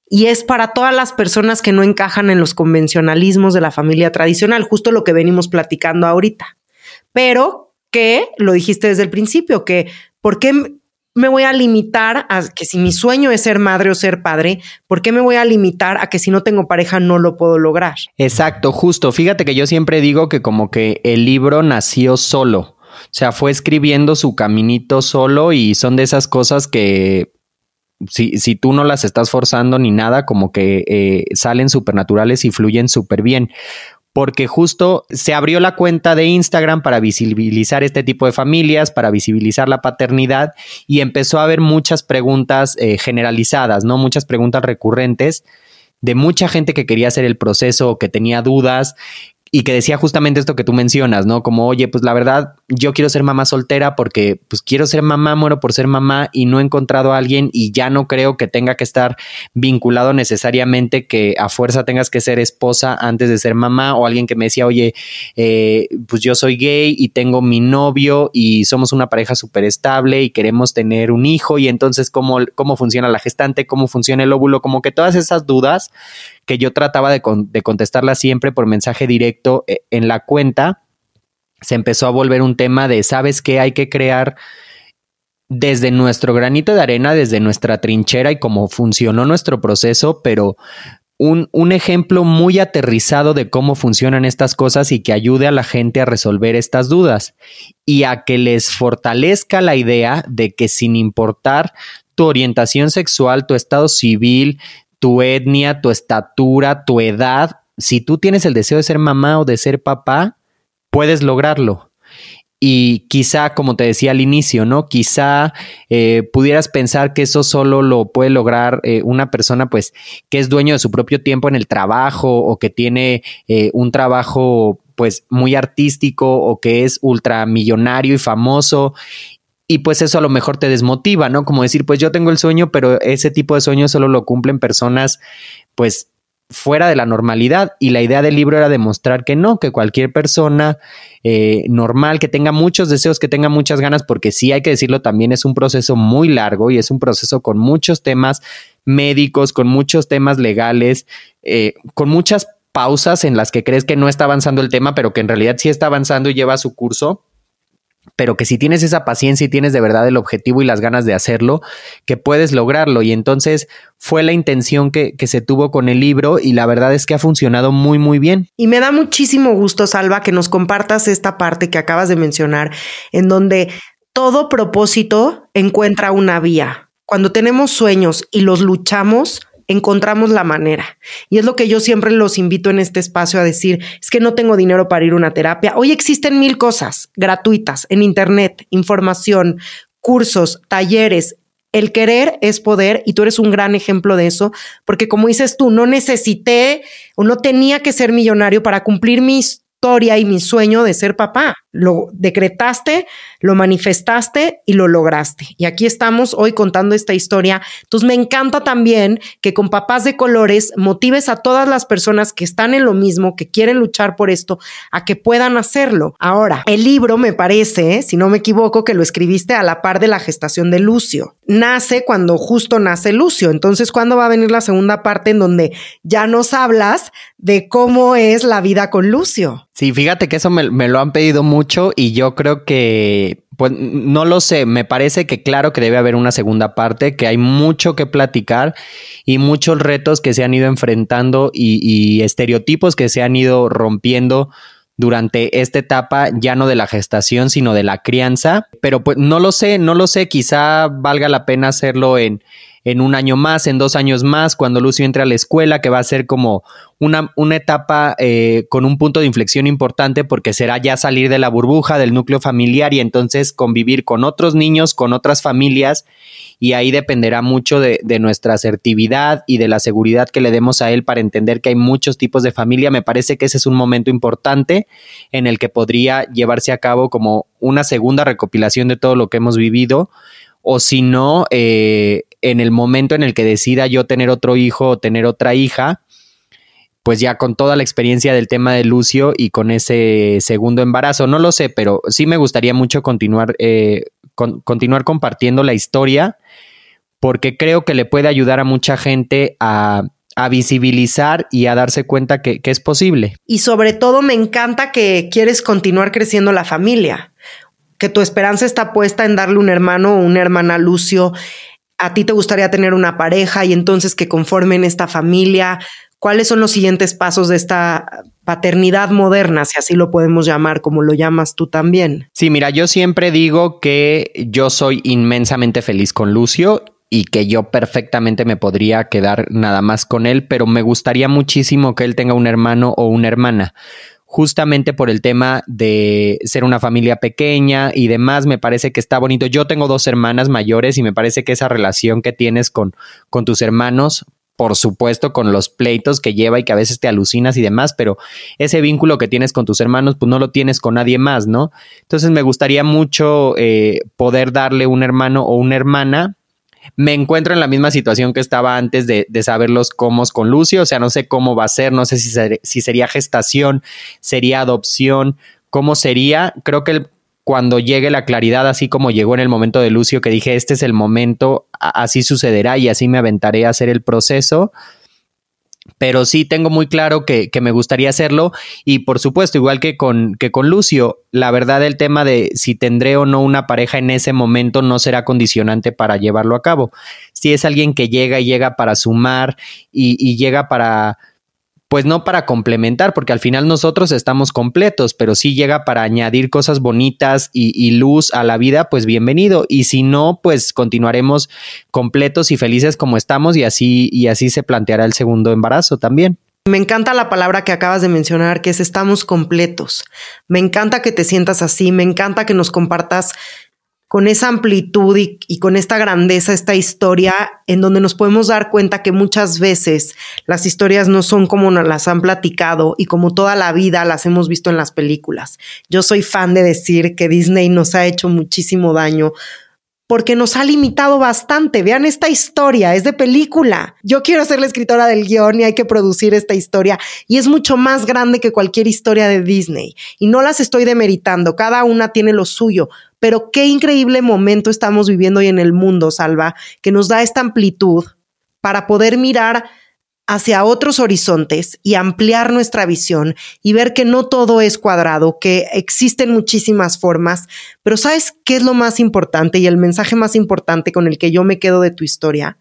Y es para todas las personas que no encajan en los convencionalismos de la familia tradicional, justo lo que venimos platicando ahorita. Pero que lo dijiste desde el principio, que ¿por qué me voy a limitar a que si mi sueño es ser madre o ser padre, ¿por qué me voy a limitar a que si no tengo pareja no lo puedo lograr? Exacto, justo. Fíjate que yo siempre digo que como que el libro nació solo. O sea, fue escribiendo su caminito solo y son de esas cosas que si, si tú no las estás forzando ni nada, como que eh, salen supernaturales y fluyen súper bien porque justo se abrió la cuenta de Instagram para visibilizar este tipo de familias, para visibilizar la paternidad y empezó a haber muchas preguntas eh, generalizadas, ¿no? Muchas preguntas recurrentes de mucha gente que quería hacer el proceso, que tenía dudas, y que decía justamente esto que tú mencionas, ¿no? Como, oye, pues la verdad, yo quiero ser mamá soltera porque pues quiero ser mamá, muero por ser mamá y no he encontrado a alguien y ya no creo que tenga que estar vinculado necesariamente que a fuerza tengas que ser esposa antes de ser mamá o alguien que me decía, oye, eh, pues yo soy gay y tengo mi novio y somos una pareja súper estable y queremos tener un hijo y entonces cómo, cómo funciona la gestante, cómo funciona el óvulo, como que todas esas dudas que yo trataba de, contestarla siempre por mensaje directo eh, en la cuenta, se empezó a volver un tema de, ¿sabes qué? Hay que crear desde nuestro granito de arena, desde nuestra trinchera y cómo funcionó nuestro proceso, pero un, un, ejemplo muy aterrizado de cómo funcionan estas cosas y que ayude a la gente a resolver estas dudas y a que les fortalezca la idea de que sin importar tu orientación sexual, tu estado civil, tu etnia, tu estatura, tu edad, si tú tienes el deseo de ser mamá o de ser papá, puedes lograrlo. Y quizá, como te decía al inicio, ¿no? Quizá eh, pudieras pensar que eso solo lo puede lograr eh, una persona, pues, que es dueño de su propio tiempo en el trabajo o que tiene eh, un trabajo, pues, muy artístico o que es ultramillonario y famoso. Y pues eso a lo mejor te desmotiva, ¿no? Como decir, pues yo tengo el sueño, pero ese tipo de sueño solo lo cumplen personas, pues, fuera de la normalidad y la idea del libro era demostrar que no, que cualquier persona eh, normal, que tenga muchos deseos, que tenga muchas ganas, porque sí hay que decirlo también, es un proceso muy largo y es un proceso con muchos temas médicos, con muchos temas legales, eh, con muchas pausas en las que crees que no está avanzando el tema, pero que en realidad sí está avanzando y lleva su curso pero que si tienes esa paciencia y tienes de verdad el objetivo y las ganas de hacerlo, que puedes lograrlo. Y entonces fue la intención que, que, se tuvo con el libro y la verdad es que ha funcionado muy, muy bien. Y me da muchísimo gusto, Salva, que nos compartas esta parte que acabas de mencionar, en donde todo propósito encuentra una vía. Cuando tenemos sueños y los luchamos, encontramos la manera. Y es lo que yo siempre los invito en este espacio a decir, es que no tengo dinero para ir a una terapia. Hoy existen mil cosas gratuitas en Internet, información, cursos, talleres. El querer es poder y tú eres un gran ejemplo de eso, porque como dices tú, no necesité o no tenía que ser millonario para cumplir mis y mi sueño de ser papá. Lo decretaste, lo manifestaste y lo lograste. Y aquí estamos hoy contando esta historia. Entonces me encanta también que con papás de colores motives a todas las personas que están en lo mismo, que quieren luchar por esto, a que puedan hacerlo. Ahora, el libro me parece, si no me equivoco, que lo escribiste a la par de la gestación de Lucio. Nace cuando justo nace Lucio. Entonces, ¿cuándo va a venir la segunda parte en donde ya nos hablas de cómo es la vida con Lucio? Sí, fíjate que eso me, lo han pedido mucho y yo creo que, pues no lo sé, me parece que claro que debe haber una segunda parte, que hay mucho que platicar y muchos retos que se han ido enfrentando y, estereotipos que se han ido rompiendo durante esta etapa, ya no de la gestación, sino de la crianza. Pero pues no lo sé, no lo sé, quizá valga la pena hacerlo en, en un año más, en dos años más, cuando Lucio entre a la escuela, que va a ser como una, una etapa eh, con un punto de inflexión importante porque será ya salir de la burbuja del núcleo familiar y entonces convivir con otros niños, con otras familias y ahí dependerá mucho de, de nuestra asertividad y de la seguridad que le demos a él para entender que hay muchos tipos de familia. Me parece que ese es un momento importante en el que podría llevarse a cabo como una segunda recopilación de todo lo que hemos vivido o si no, eh, en el momento en el que decida yo tener otro hijo o tener otra hija, pues ya con toda la experiencia del tema de Lucio y con ese segundo embarazo, no lo sé, pero sí me gustaría mucho continuar, eh, continuar compartiendo la historia porque creo que le puede ayudar a mucha gente a, visibilizar y a darse cuenta que, es posible. Y sobre todo me encanta que quieres continuar creciendo la familia que tu esperanza está puesta en darle un hermano o una hermana a Lucio, a ti te gustaría tener una pareja y entonces que conformen esta familia. ¿Cuáles son los siguientes pasos de esta paternidad moderna, si así lo podemos llamar, como lo llamas tú también? Sí, mira, yo siempre digo que yo soy inmensamente feliz con Lucio y que yo perfectamente me podría quedar nada más con él, pero me gustaría muchísimo que él tenga un hermano o una hermana justamente por el tema de ser una familia pequeña y demás, me parece que está bonito. Yo tengo dos hermanas mayores y me parece que esa relación que tienes con, con tus hermanos, por supuesto, con los pleitos que lleva y que a veces te alucinas y demás, pero ese vínculo que tienes con tus hermanos, pues no lo tienes con nadie más, ¿no? Entonces me gustaría mucho eh, poder darle un hermano o una hermana me encuentro en la misma situación que estaba antes de, saber los cómo con Lucio, o sea, no sé cómo va a ser, no sé si sería gestación, sería adopción, cómo sería. Creo que cuando llegue la claridad, así como llegó en el momento de Lucio, que dije, este es el momento, así sucederá y así me aventaré a hacer el proceso. Pero sí tengo muy claro que, me gustaría hacerlo y por supuesto, igual que con, que con Lucio, la verdad el tema de si tendré o no una pareja en ese momento no será condicionante para llevarlo a cabo. Si es alguien que llega y llega para sumar y llega para pues no para complementar, porque al final nosotros estamos completos, pero si llega para añadir cosas bonitas y, luz a la vida, pues bienvenido. Y si no, pues continuaremos completos y felices como estamos y así, y así se planteará el segundo embarazo también. Me encanta la palabra que acabas de mencionar, que es estamos completos. Me encanta que te sientas así, me encanta que nos compartas con esa amplitud y, con esta grandeza, esta historia, en donde nos podemos dar cuenta que muchas veces las historias no son como nos las han platicado y como toda la vida las hemos visto en las películas. Yo soy fan de decir que Disney nos ha hecho muchísimo daño porque nos ha limitado bastante. Vean esta historia, es de película. Yo quiero ser la escritora del guion y hay que producir esta historia y es mucho más grande que cualquier historia de Disney. Y no las estoy demeritando, cada una tiene lo suyo, pero qué increíble momento estamos viviendo hoy en el mundo, Salva, que nos da esta amplitud para poder mirar hacia otros horizontes y ampliar nuestra visión y ver que no todo es cuadrado, que existen muchísimas formas, pero ¿sabes qué es lo más importante y el mensaje más importante con el que yo me quedo de tu historia?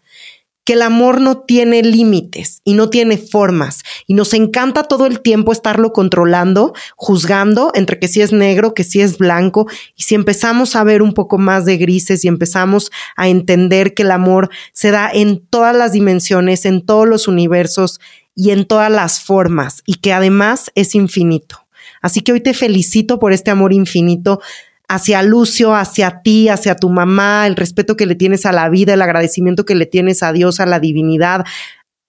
Que el amor no tiene límites y no tiene formas. Y nos encanta todo el tiempo estarlo controlando, juzgando entre que si es negro, que si es blanco. Y si empezamos a ver un poco más de grises y empezamos a entender que el amor se da en todas las dimensiones, en todos los universos y en todas las formas y que además es infinito. Así que hoy te felicito por este amor infinito hacia Lucio, hacia ti, hacia tu mamá, el respeto que le tienes a la vida, el agradecimiento que le tienes a Dios, a la divinidad,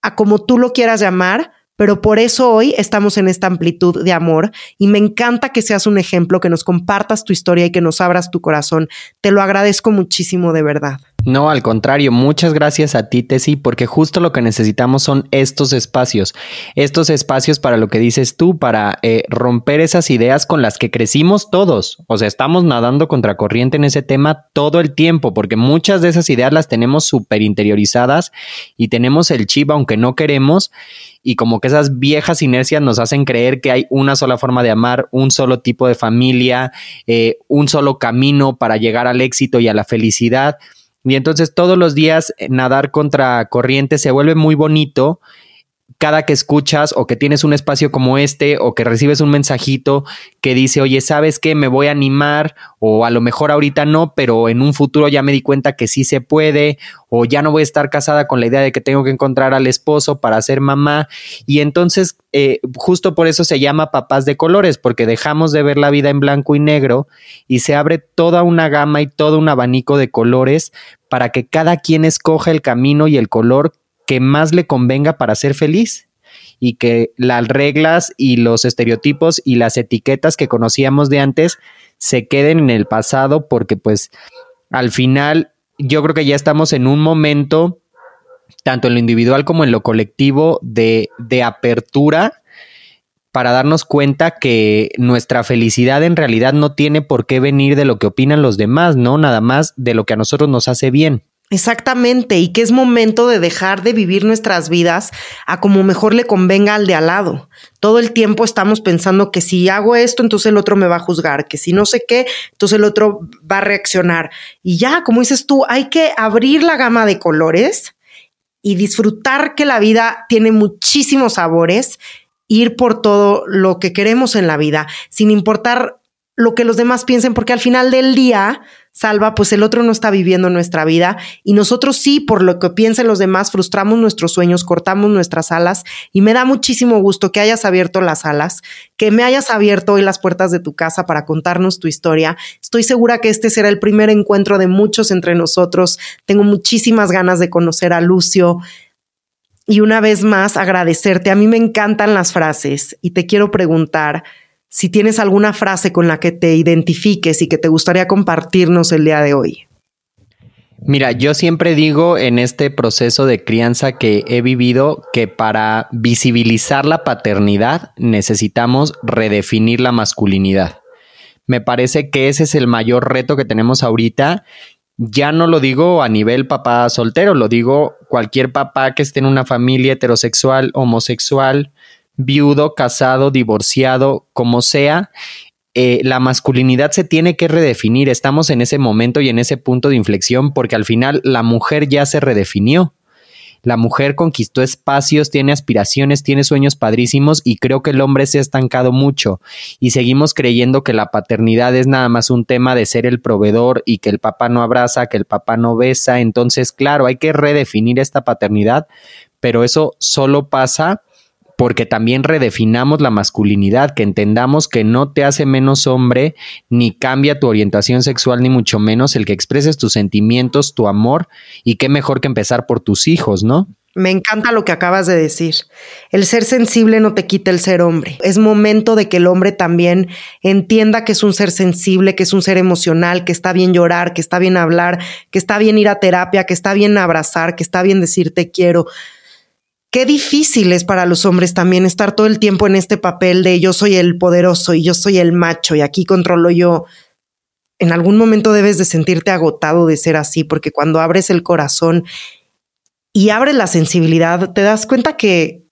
a como tú lo quieras llamar, pero por eso hoy estamos en esta amplitud de amor y me encanta que seas un ejemplo, que nos compartas tu historia y que nos abras tu corazón. Te lo agradezco muchísimo de verdad. No, al contrario, muchas gracias a ti, Tessy, porque justo lo que necesitamos son estos espacios, estos espacios para lo que dices tú, para eh, romper esas ideas con las que crecimos todos. O sea, estamos nadando contra corriente en ese tema todo el tiempo, porque muchas de esas ideas las tenemos súper interiorizadas y tenemos el chip, aunque no queremos, y como que esas viejas inercias nos hacen creer que hay una sola forma de amar, un solo tipo de familia, eh, un solo camino para llegar al éxito y a la felicidad. Y entonces todos los días eh, nadar contra corriente se vuelve muy bonito cada que escuchas o que tienes un espacio como este o que recibes un mensajito que dice, oye, ¿sabes qué? Me voy a animar o a lo mejor ahorita no, pero en un futuro ya me di cuenta que sí se puede o ya no voy a estar casada con la idea de que tengo que encontrar al esposo para ser mamá. Y entonces, eh, justo por eso se llama papás de colores, porque dejamos de ver la vida en blanco y negro y se abre toda una gama y todo un abanico de colores para que cada quien escoja el camino y el color que más le convenga para ser feliz y que las reglas y los estereotipos y las etiquetas que conocíamos de antes se queden en el pasado porque pues al final yo creo que ya estamos en un momento tanto en lo individual como en lo colectivo de, de apertura para darnos cuenta que nuestra felicidad en realidad no tiene por qué venir de lo que opinan los demás, ¿no? Nada más de lo que a nosotros nos hace bien. Exactamente, y que es momento de dejar de vivir nuestras vidas a como mejor le convenga al de al lado. Todo el tiempo estamos pensando que si hago esto, entonces el otro me va a juzgar, que si no sé qué, entonces el otro va a reaccionar. Y ya, como dices tú, hay que abrir la gama de colores y disfrutar que la vida tiene muchísimos sabores, ir por todo lo que queremos en la vida, sin importar lo que los demás piensen, porque al final del día, Salva, pues el otro no está viviendo nuestra vida y nosotros sí, por lo que piensen los demás, frustramos nuestros sueños, cortamos nuestras alas y me da muchísimo gusto que hayas abierto las alas, que me hayas abierto hoy las puertas de tu casa para contarnos tu historia. Estoy segura que este será el primer encuentro de muchos entre nosotros. Tengo muchísimas ganas de conocer a Lucio. Y una vez más, agradecerte. A mí me encantan las frases y te quiero preguntar, si tienes alguna frase con la que te identifiques y que te gustaría compartirnos el día de hoy. Mira, yo siempre digo en este proceso de crianza que he vivido que para visibilizar la paternidad necesitamos redefinir la masculinidad. Me parece que ese es el mayor reto que tenemos ahorita Ya no lo digo a nivel papá soltero, lo digo cualquier papá que esté en una familia heterosexual, homosexual, viudo, casado, divorciado, como sea, eh, la masculinidad se tiene que redefinir. Estamos en ese momento y en ese punto de inflexión porque al final la mujer ya se redefinió. La mujer conquistó espacios, tiene aspiraciones, tiene sueños padrísimos y creo que el hombre se ha estancado mucho y seguimos creyendo que la paternidad es nada más un tema de ser el proveedor y que el papá no abraza, que el papá no besa. Entonces, claro, hay que redefinir esta paternidad, pero eso solo pasa porque también redefinamos la masculinidad, que entendamos que no te hace menos hombre, ni cambia tu orientación sexual, ni mucho menos el que expreses tus sentimientos, tu amor, y qué mejor que empezar por tus hijos, ¿no? Me encanta lo que acabas de decir. El ser sensible no te quita el ser hombre. Es momento de que el hombre también entienda que es un ser sensible, que es un ser emocional, que está bien llorar, que está bien hablar, que está bien ir a terapia, que está bien abrazar, que está bien decir te quiero qué difícil es para los hombres también estar todo el tiempo en este papel de yo soy el poderoso y yo soy el macho y aquí controlo yo. En algún momento debes de sentirte agotado de ser así, porque cuando abres el corazón y abres la sensibilidad, te das cuenta que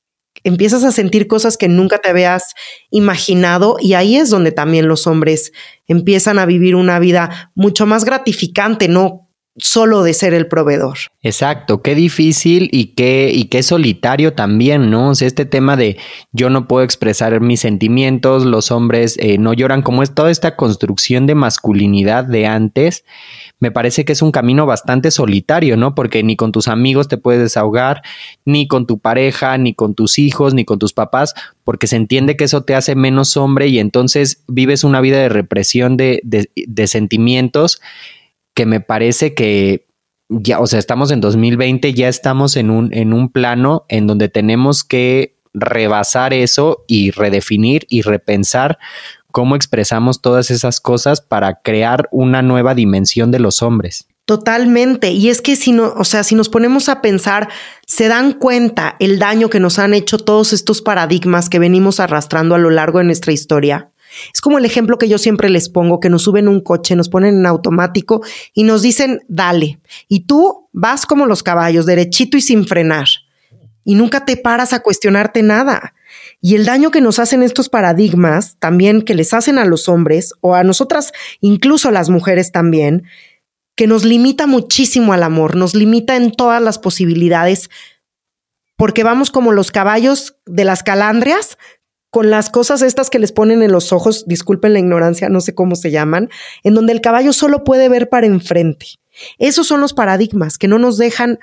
empiezas a sentir cosas que nunca te habías imaginado y ahí es donde también los hombres empiezan a vivir una vida mucho más gratificante, no solo de ser el proveedor. Exacto, qué difícil y qué, y qué solitario también, ¿no? O sea, este tema de yo no puedo expresar mis sentimientos, los hombres eh, no lloran, como es toda esta construcción de masculinidad de antes, me parece que es un camino bastante solitario, ¿no? Porque ni con tus amigos te puedes desahogar, ni con tu pareja, ni con tus hijos, ni con tus papás, porque se entiende que eso te hace menos hombre y entonces vives una vida de represión de, de, de sentimientos que me parece que ya, o sea, estamos en 2020, ya estamos en un, en un plano en donde tenemos que rebasar eso y redefinir y repensar cómo expresamos todas esas cosas para crear una nueva dimensión de los hombres. Totalmente. Y es que si no, o sea, si nos ponemos a pensar, se dan cuenta el daño que nos han hecho todos estos paradigmas que venimos arrastrando a lo largo de nuestra historia. Es como el ejemplo que yo siempre les pongo, que nos suben un coche, nos ponen en automático y nos dicen, dale. Y tú vas como los caballos, derechito y sin frenar. Y nunca te paras a cuestionarte nada. Y el daño que nos hacen estos paradigmas, también que les hacen a los hombres o a nosotras, incluso a las mujeres también, que nos limita muchísimo al amor, nos limita en todas las posibilidades, porque vamos como los caballos de las calandrias, con las cosas estas que les ponen en los ojos, disculpen la ignorancia, no sé cómo se llaman, en donde el caballo solo puede ver para enfrente. Esos son los paradigmas que no nos dejan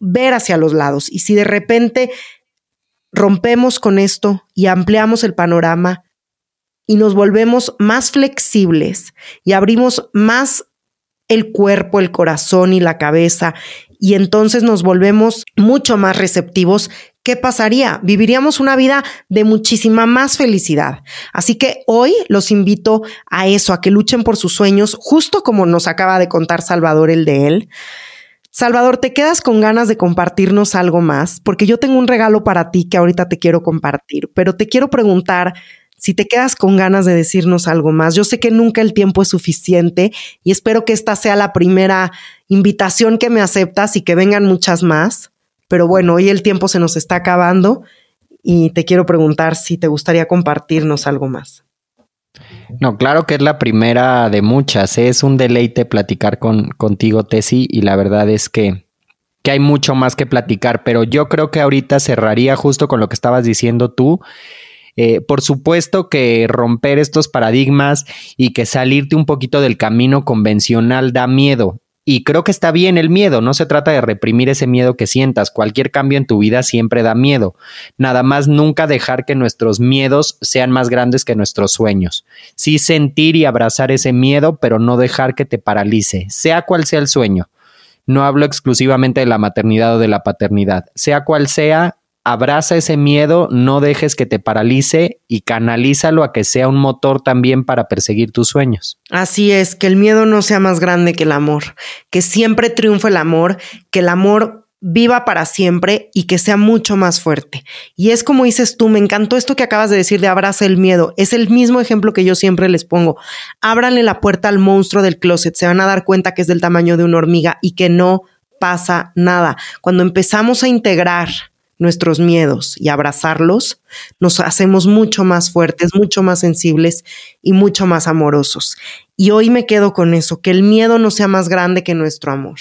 ver hacia los lados. Y si de repente rompemos con esto y ampliamos el panorama y nos volvemos más flexibles y abrimos más el cuerpo, el corazón y la cabeza y entonces nos volvemos mucho más receptivos, ¿qué pasaría? Viviríamos una vida de muchísima más felicidad. Así que hoy los invito a eso, a que luchen por sus sueños, justo como nos acaba de contar Salvador el de él. Salvador, ¿te quedas con ganas de compartirnos algo más? Porque yo tengo un regalo para ti que ahorita te quiero compartir, pero te quiero preguntar si te quedas con ganas de decirnos algo más. Yo sé que nunca el tiempo es suficiente y espero que esta sea la primera invitación que me aceptas y que vengan muchas más. Pero bueno, hoy el tiempo se nos está acabando y te quiero preguntar si te gustaría compartirnos algo más. No, claro que es la primera de muchas. Es un deleite platicar con, contigo, Tessy, y la verdad es que, que hay mucho más que platicar, pero yo creo que ahorita cerraría justo con lo que estabas diciendo tú eh, por supuesto que romper estos paradigmas y que salirte un poquito del camino convencional da miedo. Y creo que está bien el miedo, no se trata de reprimir ese miedo que sientas, cualquier cambio en tu vida siempre da miedo, nada más nunca dejar que nuestros miedos sean más grandes que nuestros sueños. Sí sentir y abrazar ese miedo, pero no dejar que te paralice, sea cual sea el sueño. No hablo exclusivamente de la maternidad o de la paternidad, sea cual sea, abraza ese miedo, no dejes que te paralice y canalízalo a que sea un motor también para perseguir tus sueños. Así es, que el miedo no sea más grande que el amor, que siempre triunfe el amor, que el amor viva para siempre y que sea mucho más fuerte. Y es como dices tú, me encantó esto que acabas de decir de abraza el miedo. Es el mismo ejemplo que yo siempre les pongo. Ábranle la puerta al monstruo del closet, se van a dar cuenta que es del tamaño de una hormiga y que no pasa nada. Cuando empezamos a integrar nuestros miedos y abrazarlos, nos hacemos mucho más fuertes, mucho más sensibles y mucho más amorosos. Y hoy me quedo con eso, que el miedo no sea más grande que nuestro amor.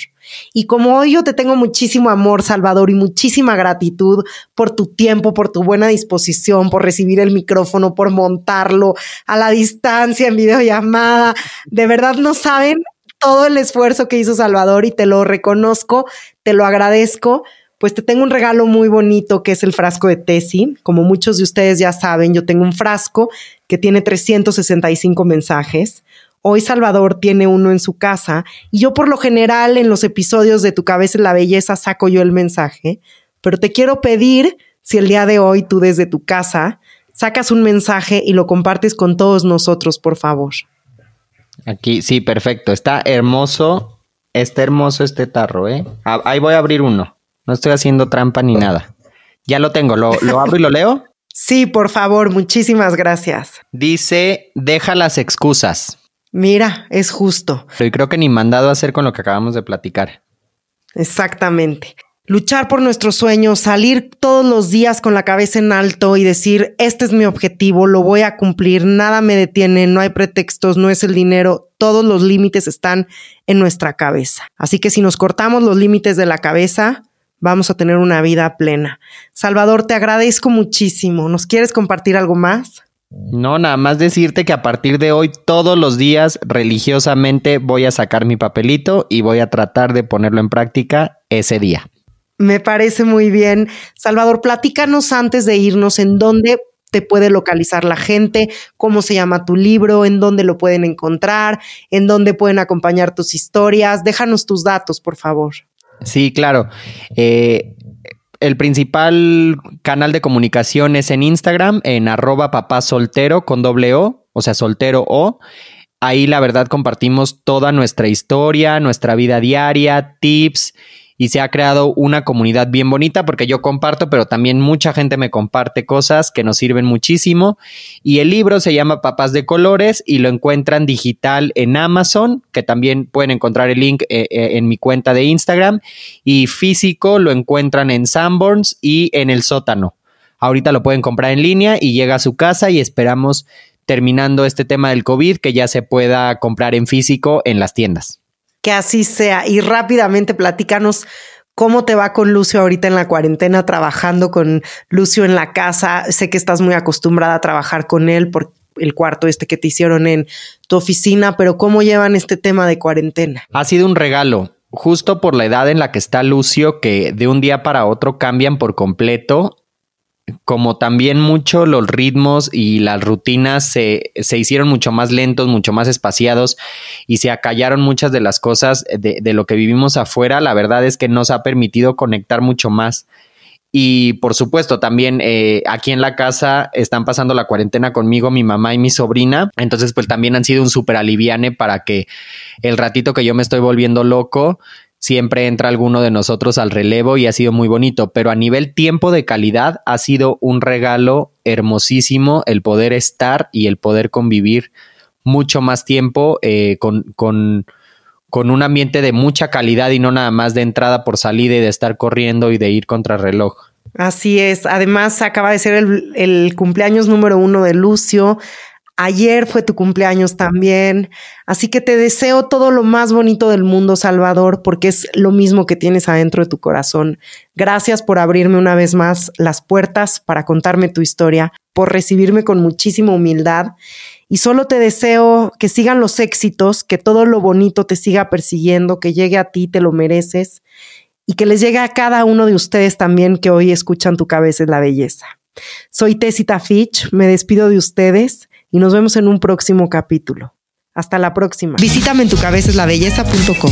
Y como hoy yo te tengo muchísimo amor, Salvador, y muchísima gratitud por tu tiempo, por tu buena disposición, por recibir el micrófono, por montarlo a la distancia en videollamada. De verdad no saben todo el esfuerzo que hizo Salvador y te lo reconozco, te lo agradezco pues te tengo un regalo muy bonito que es el frasco de Tesi. Como muchos de ustedes ya saben, yo tengo un frasco que tiene 365 mensajes. Hoy Salvador tiene uno en su casa y yo por lo general en los episodios de Tu cabeza en la belleza saco yo el mensaje, pero te quiero pedir si el día de hoy tú desde tu casa sacas un mensaje y lo compartes con todos nosotros, por favor. Aquí, sí, perfecto. Está hermoso. Está hermoso este tarro, ¿eh? Ah, ahí voy a abrir uno. No estoy haciendo trampa ni nada. Ya lo tengo, ¿lo, lo abro y lo leo? Sí, por favor, muchísimas gracias. Dice, deja las excusas. Mira, es justo. Y creo que ni mandado a hacer con lo que acabamos de platicar. Exactamente. Luchar por nuestros sueños, salir todos los días con la cabeza en alto y decir, este es mi objetivo, lo voy a cumplir, nada me detiene, no hay pretextos, no es el dinero, todos los límites están en nuestra cabeza. Así que si nos cortamos los límites de la cabeza, vamos a tener una vida plena. Salvador, te agradezco muchísimo. ¿Nos quieres compartir algo más? No, nada más decirte que a partir de hoy todos los días religiosamente voy a sacar mi papelito y voy a tratar de ponerlo en práctica ese día. Me parece muy bien. Salvador, platícanos antes de irnos en dónde te puede localizar la gente, cómo se llama tu libro, en dónde lo pueden encontrar, en dónde pueden acompañar tus historias. Déjanos tus datos, por favor. Sí, claro. Eh, el principal canal de comunicación es en Instagram, en arroba papá soltero con doble O, o sea, soltero O. Ahí la verdad compartimos toda nuestra historia, nuestra vida diaria, tips y se ha creado una comunidad bien bonita porque yo comparto, pero también mucha gente me comparte cosas que nos sirven muchísimo. Y el libro se llama Papás de Colores y lo encuentran digital en Amazon, que también pueden encontrar el link eh, eh, en mi cuenta de Instagram. Y físico lo encuentran en Sanborns y en el sótano. Ahorita lo pueden comprar en línea y llega a su casa y esperamos terminando este tema del COVID que ya se pueda comprar en físico en las tiendas que así sea. Y rápidamente platícanos cómo te va con Lucio ahorita en la cuarentena, trabajando con Lucio en la casa. Sé que estás muy acostumbrada a trabajar con él por el cuarto este que te hicieron en tu oficina, pero ¿cómo llevan este tema de cuarentena? Ha sido un regalo. Justo por la edad en la que está Lucio, que de un día para otro cambian por completo, como también mucho los ritmos y las rutinas se, se, hicieron mucho más lentos, mucho más espaciados y se acallaron muchas de las cosas de, de, lo que vivimos afuera, la verdad es que nos ha permitido conectar mucho más. Y por supuesto, también eh, aquí en la casa están pasando la cuarentena conmigo, mi mamá y mi sobrina. Entonces, pues también han sido un súper aliviane para que el ratito que yo me estoy volviendo loco, siempre entra alguno de nosotros al relevo y ha sido muy bonito, pero a nivel tiempo de calidad ha sido un regalo hermosísimo el poder estar y el poder convivir mucho más tiempo eh, con, con, con, un ambiente de mucha calidad y no nada más de entrada por salida y de estar corriendo y de ir contra reloj. Así es. Además, acaba de ser el, el cumpleaños número uno de Lucio. Ayer fue tu cumpleaños también, así que te deseo todo lo más bonito del mundo, Salvador, porque es lo mismo que tienes adentro de tu corazón. Gracias por abrirme una vez más las puertas para contarme tu historia, por recibirme con muchísima humildad y solo te deseo que sigan los éxitos, que todo lo bonito te siga persiguiendo, que llegue a ti, te lo mereces y que les llegue a cada uno de ustedes también que hoy escuchan tu cabeza es la belleza. Soy Tessita Fitch, me despido de ustedes y nos vemos en un próximo capítulo. Hasta la próxima. Visítame en tucabeceslabelleza.com.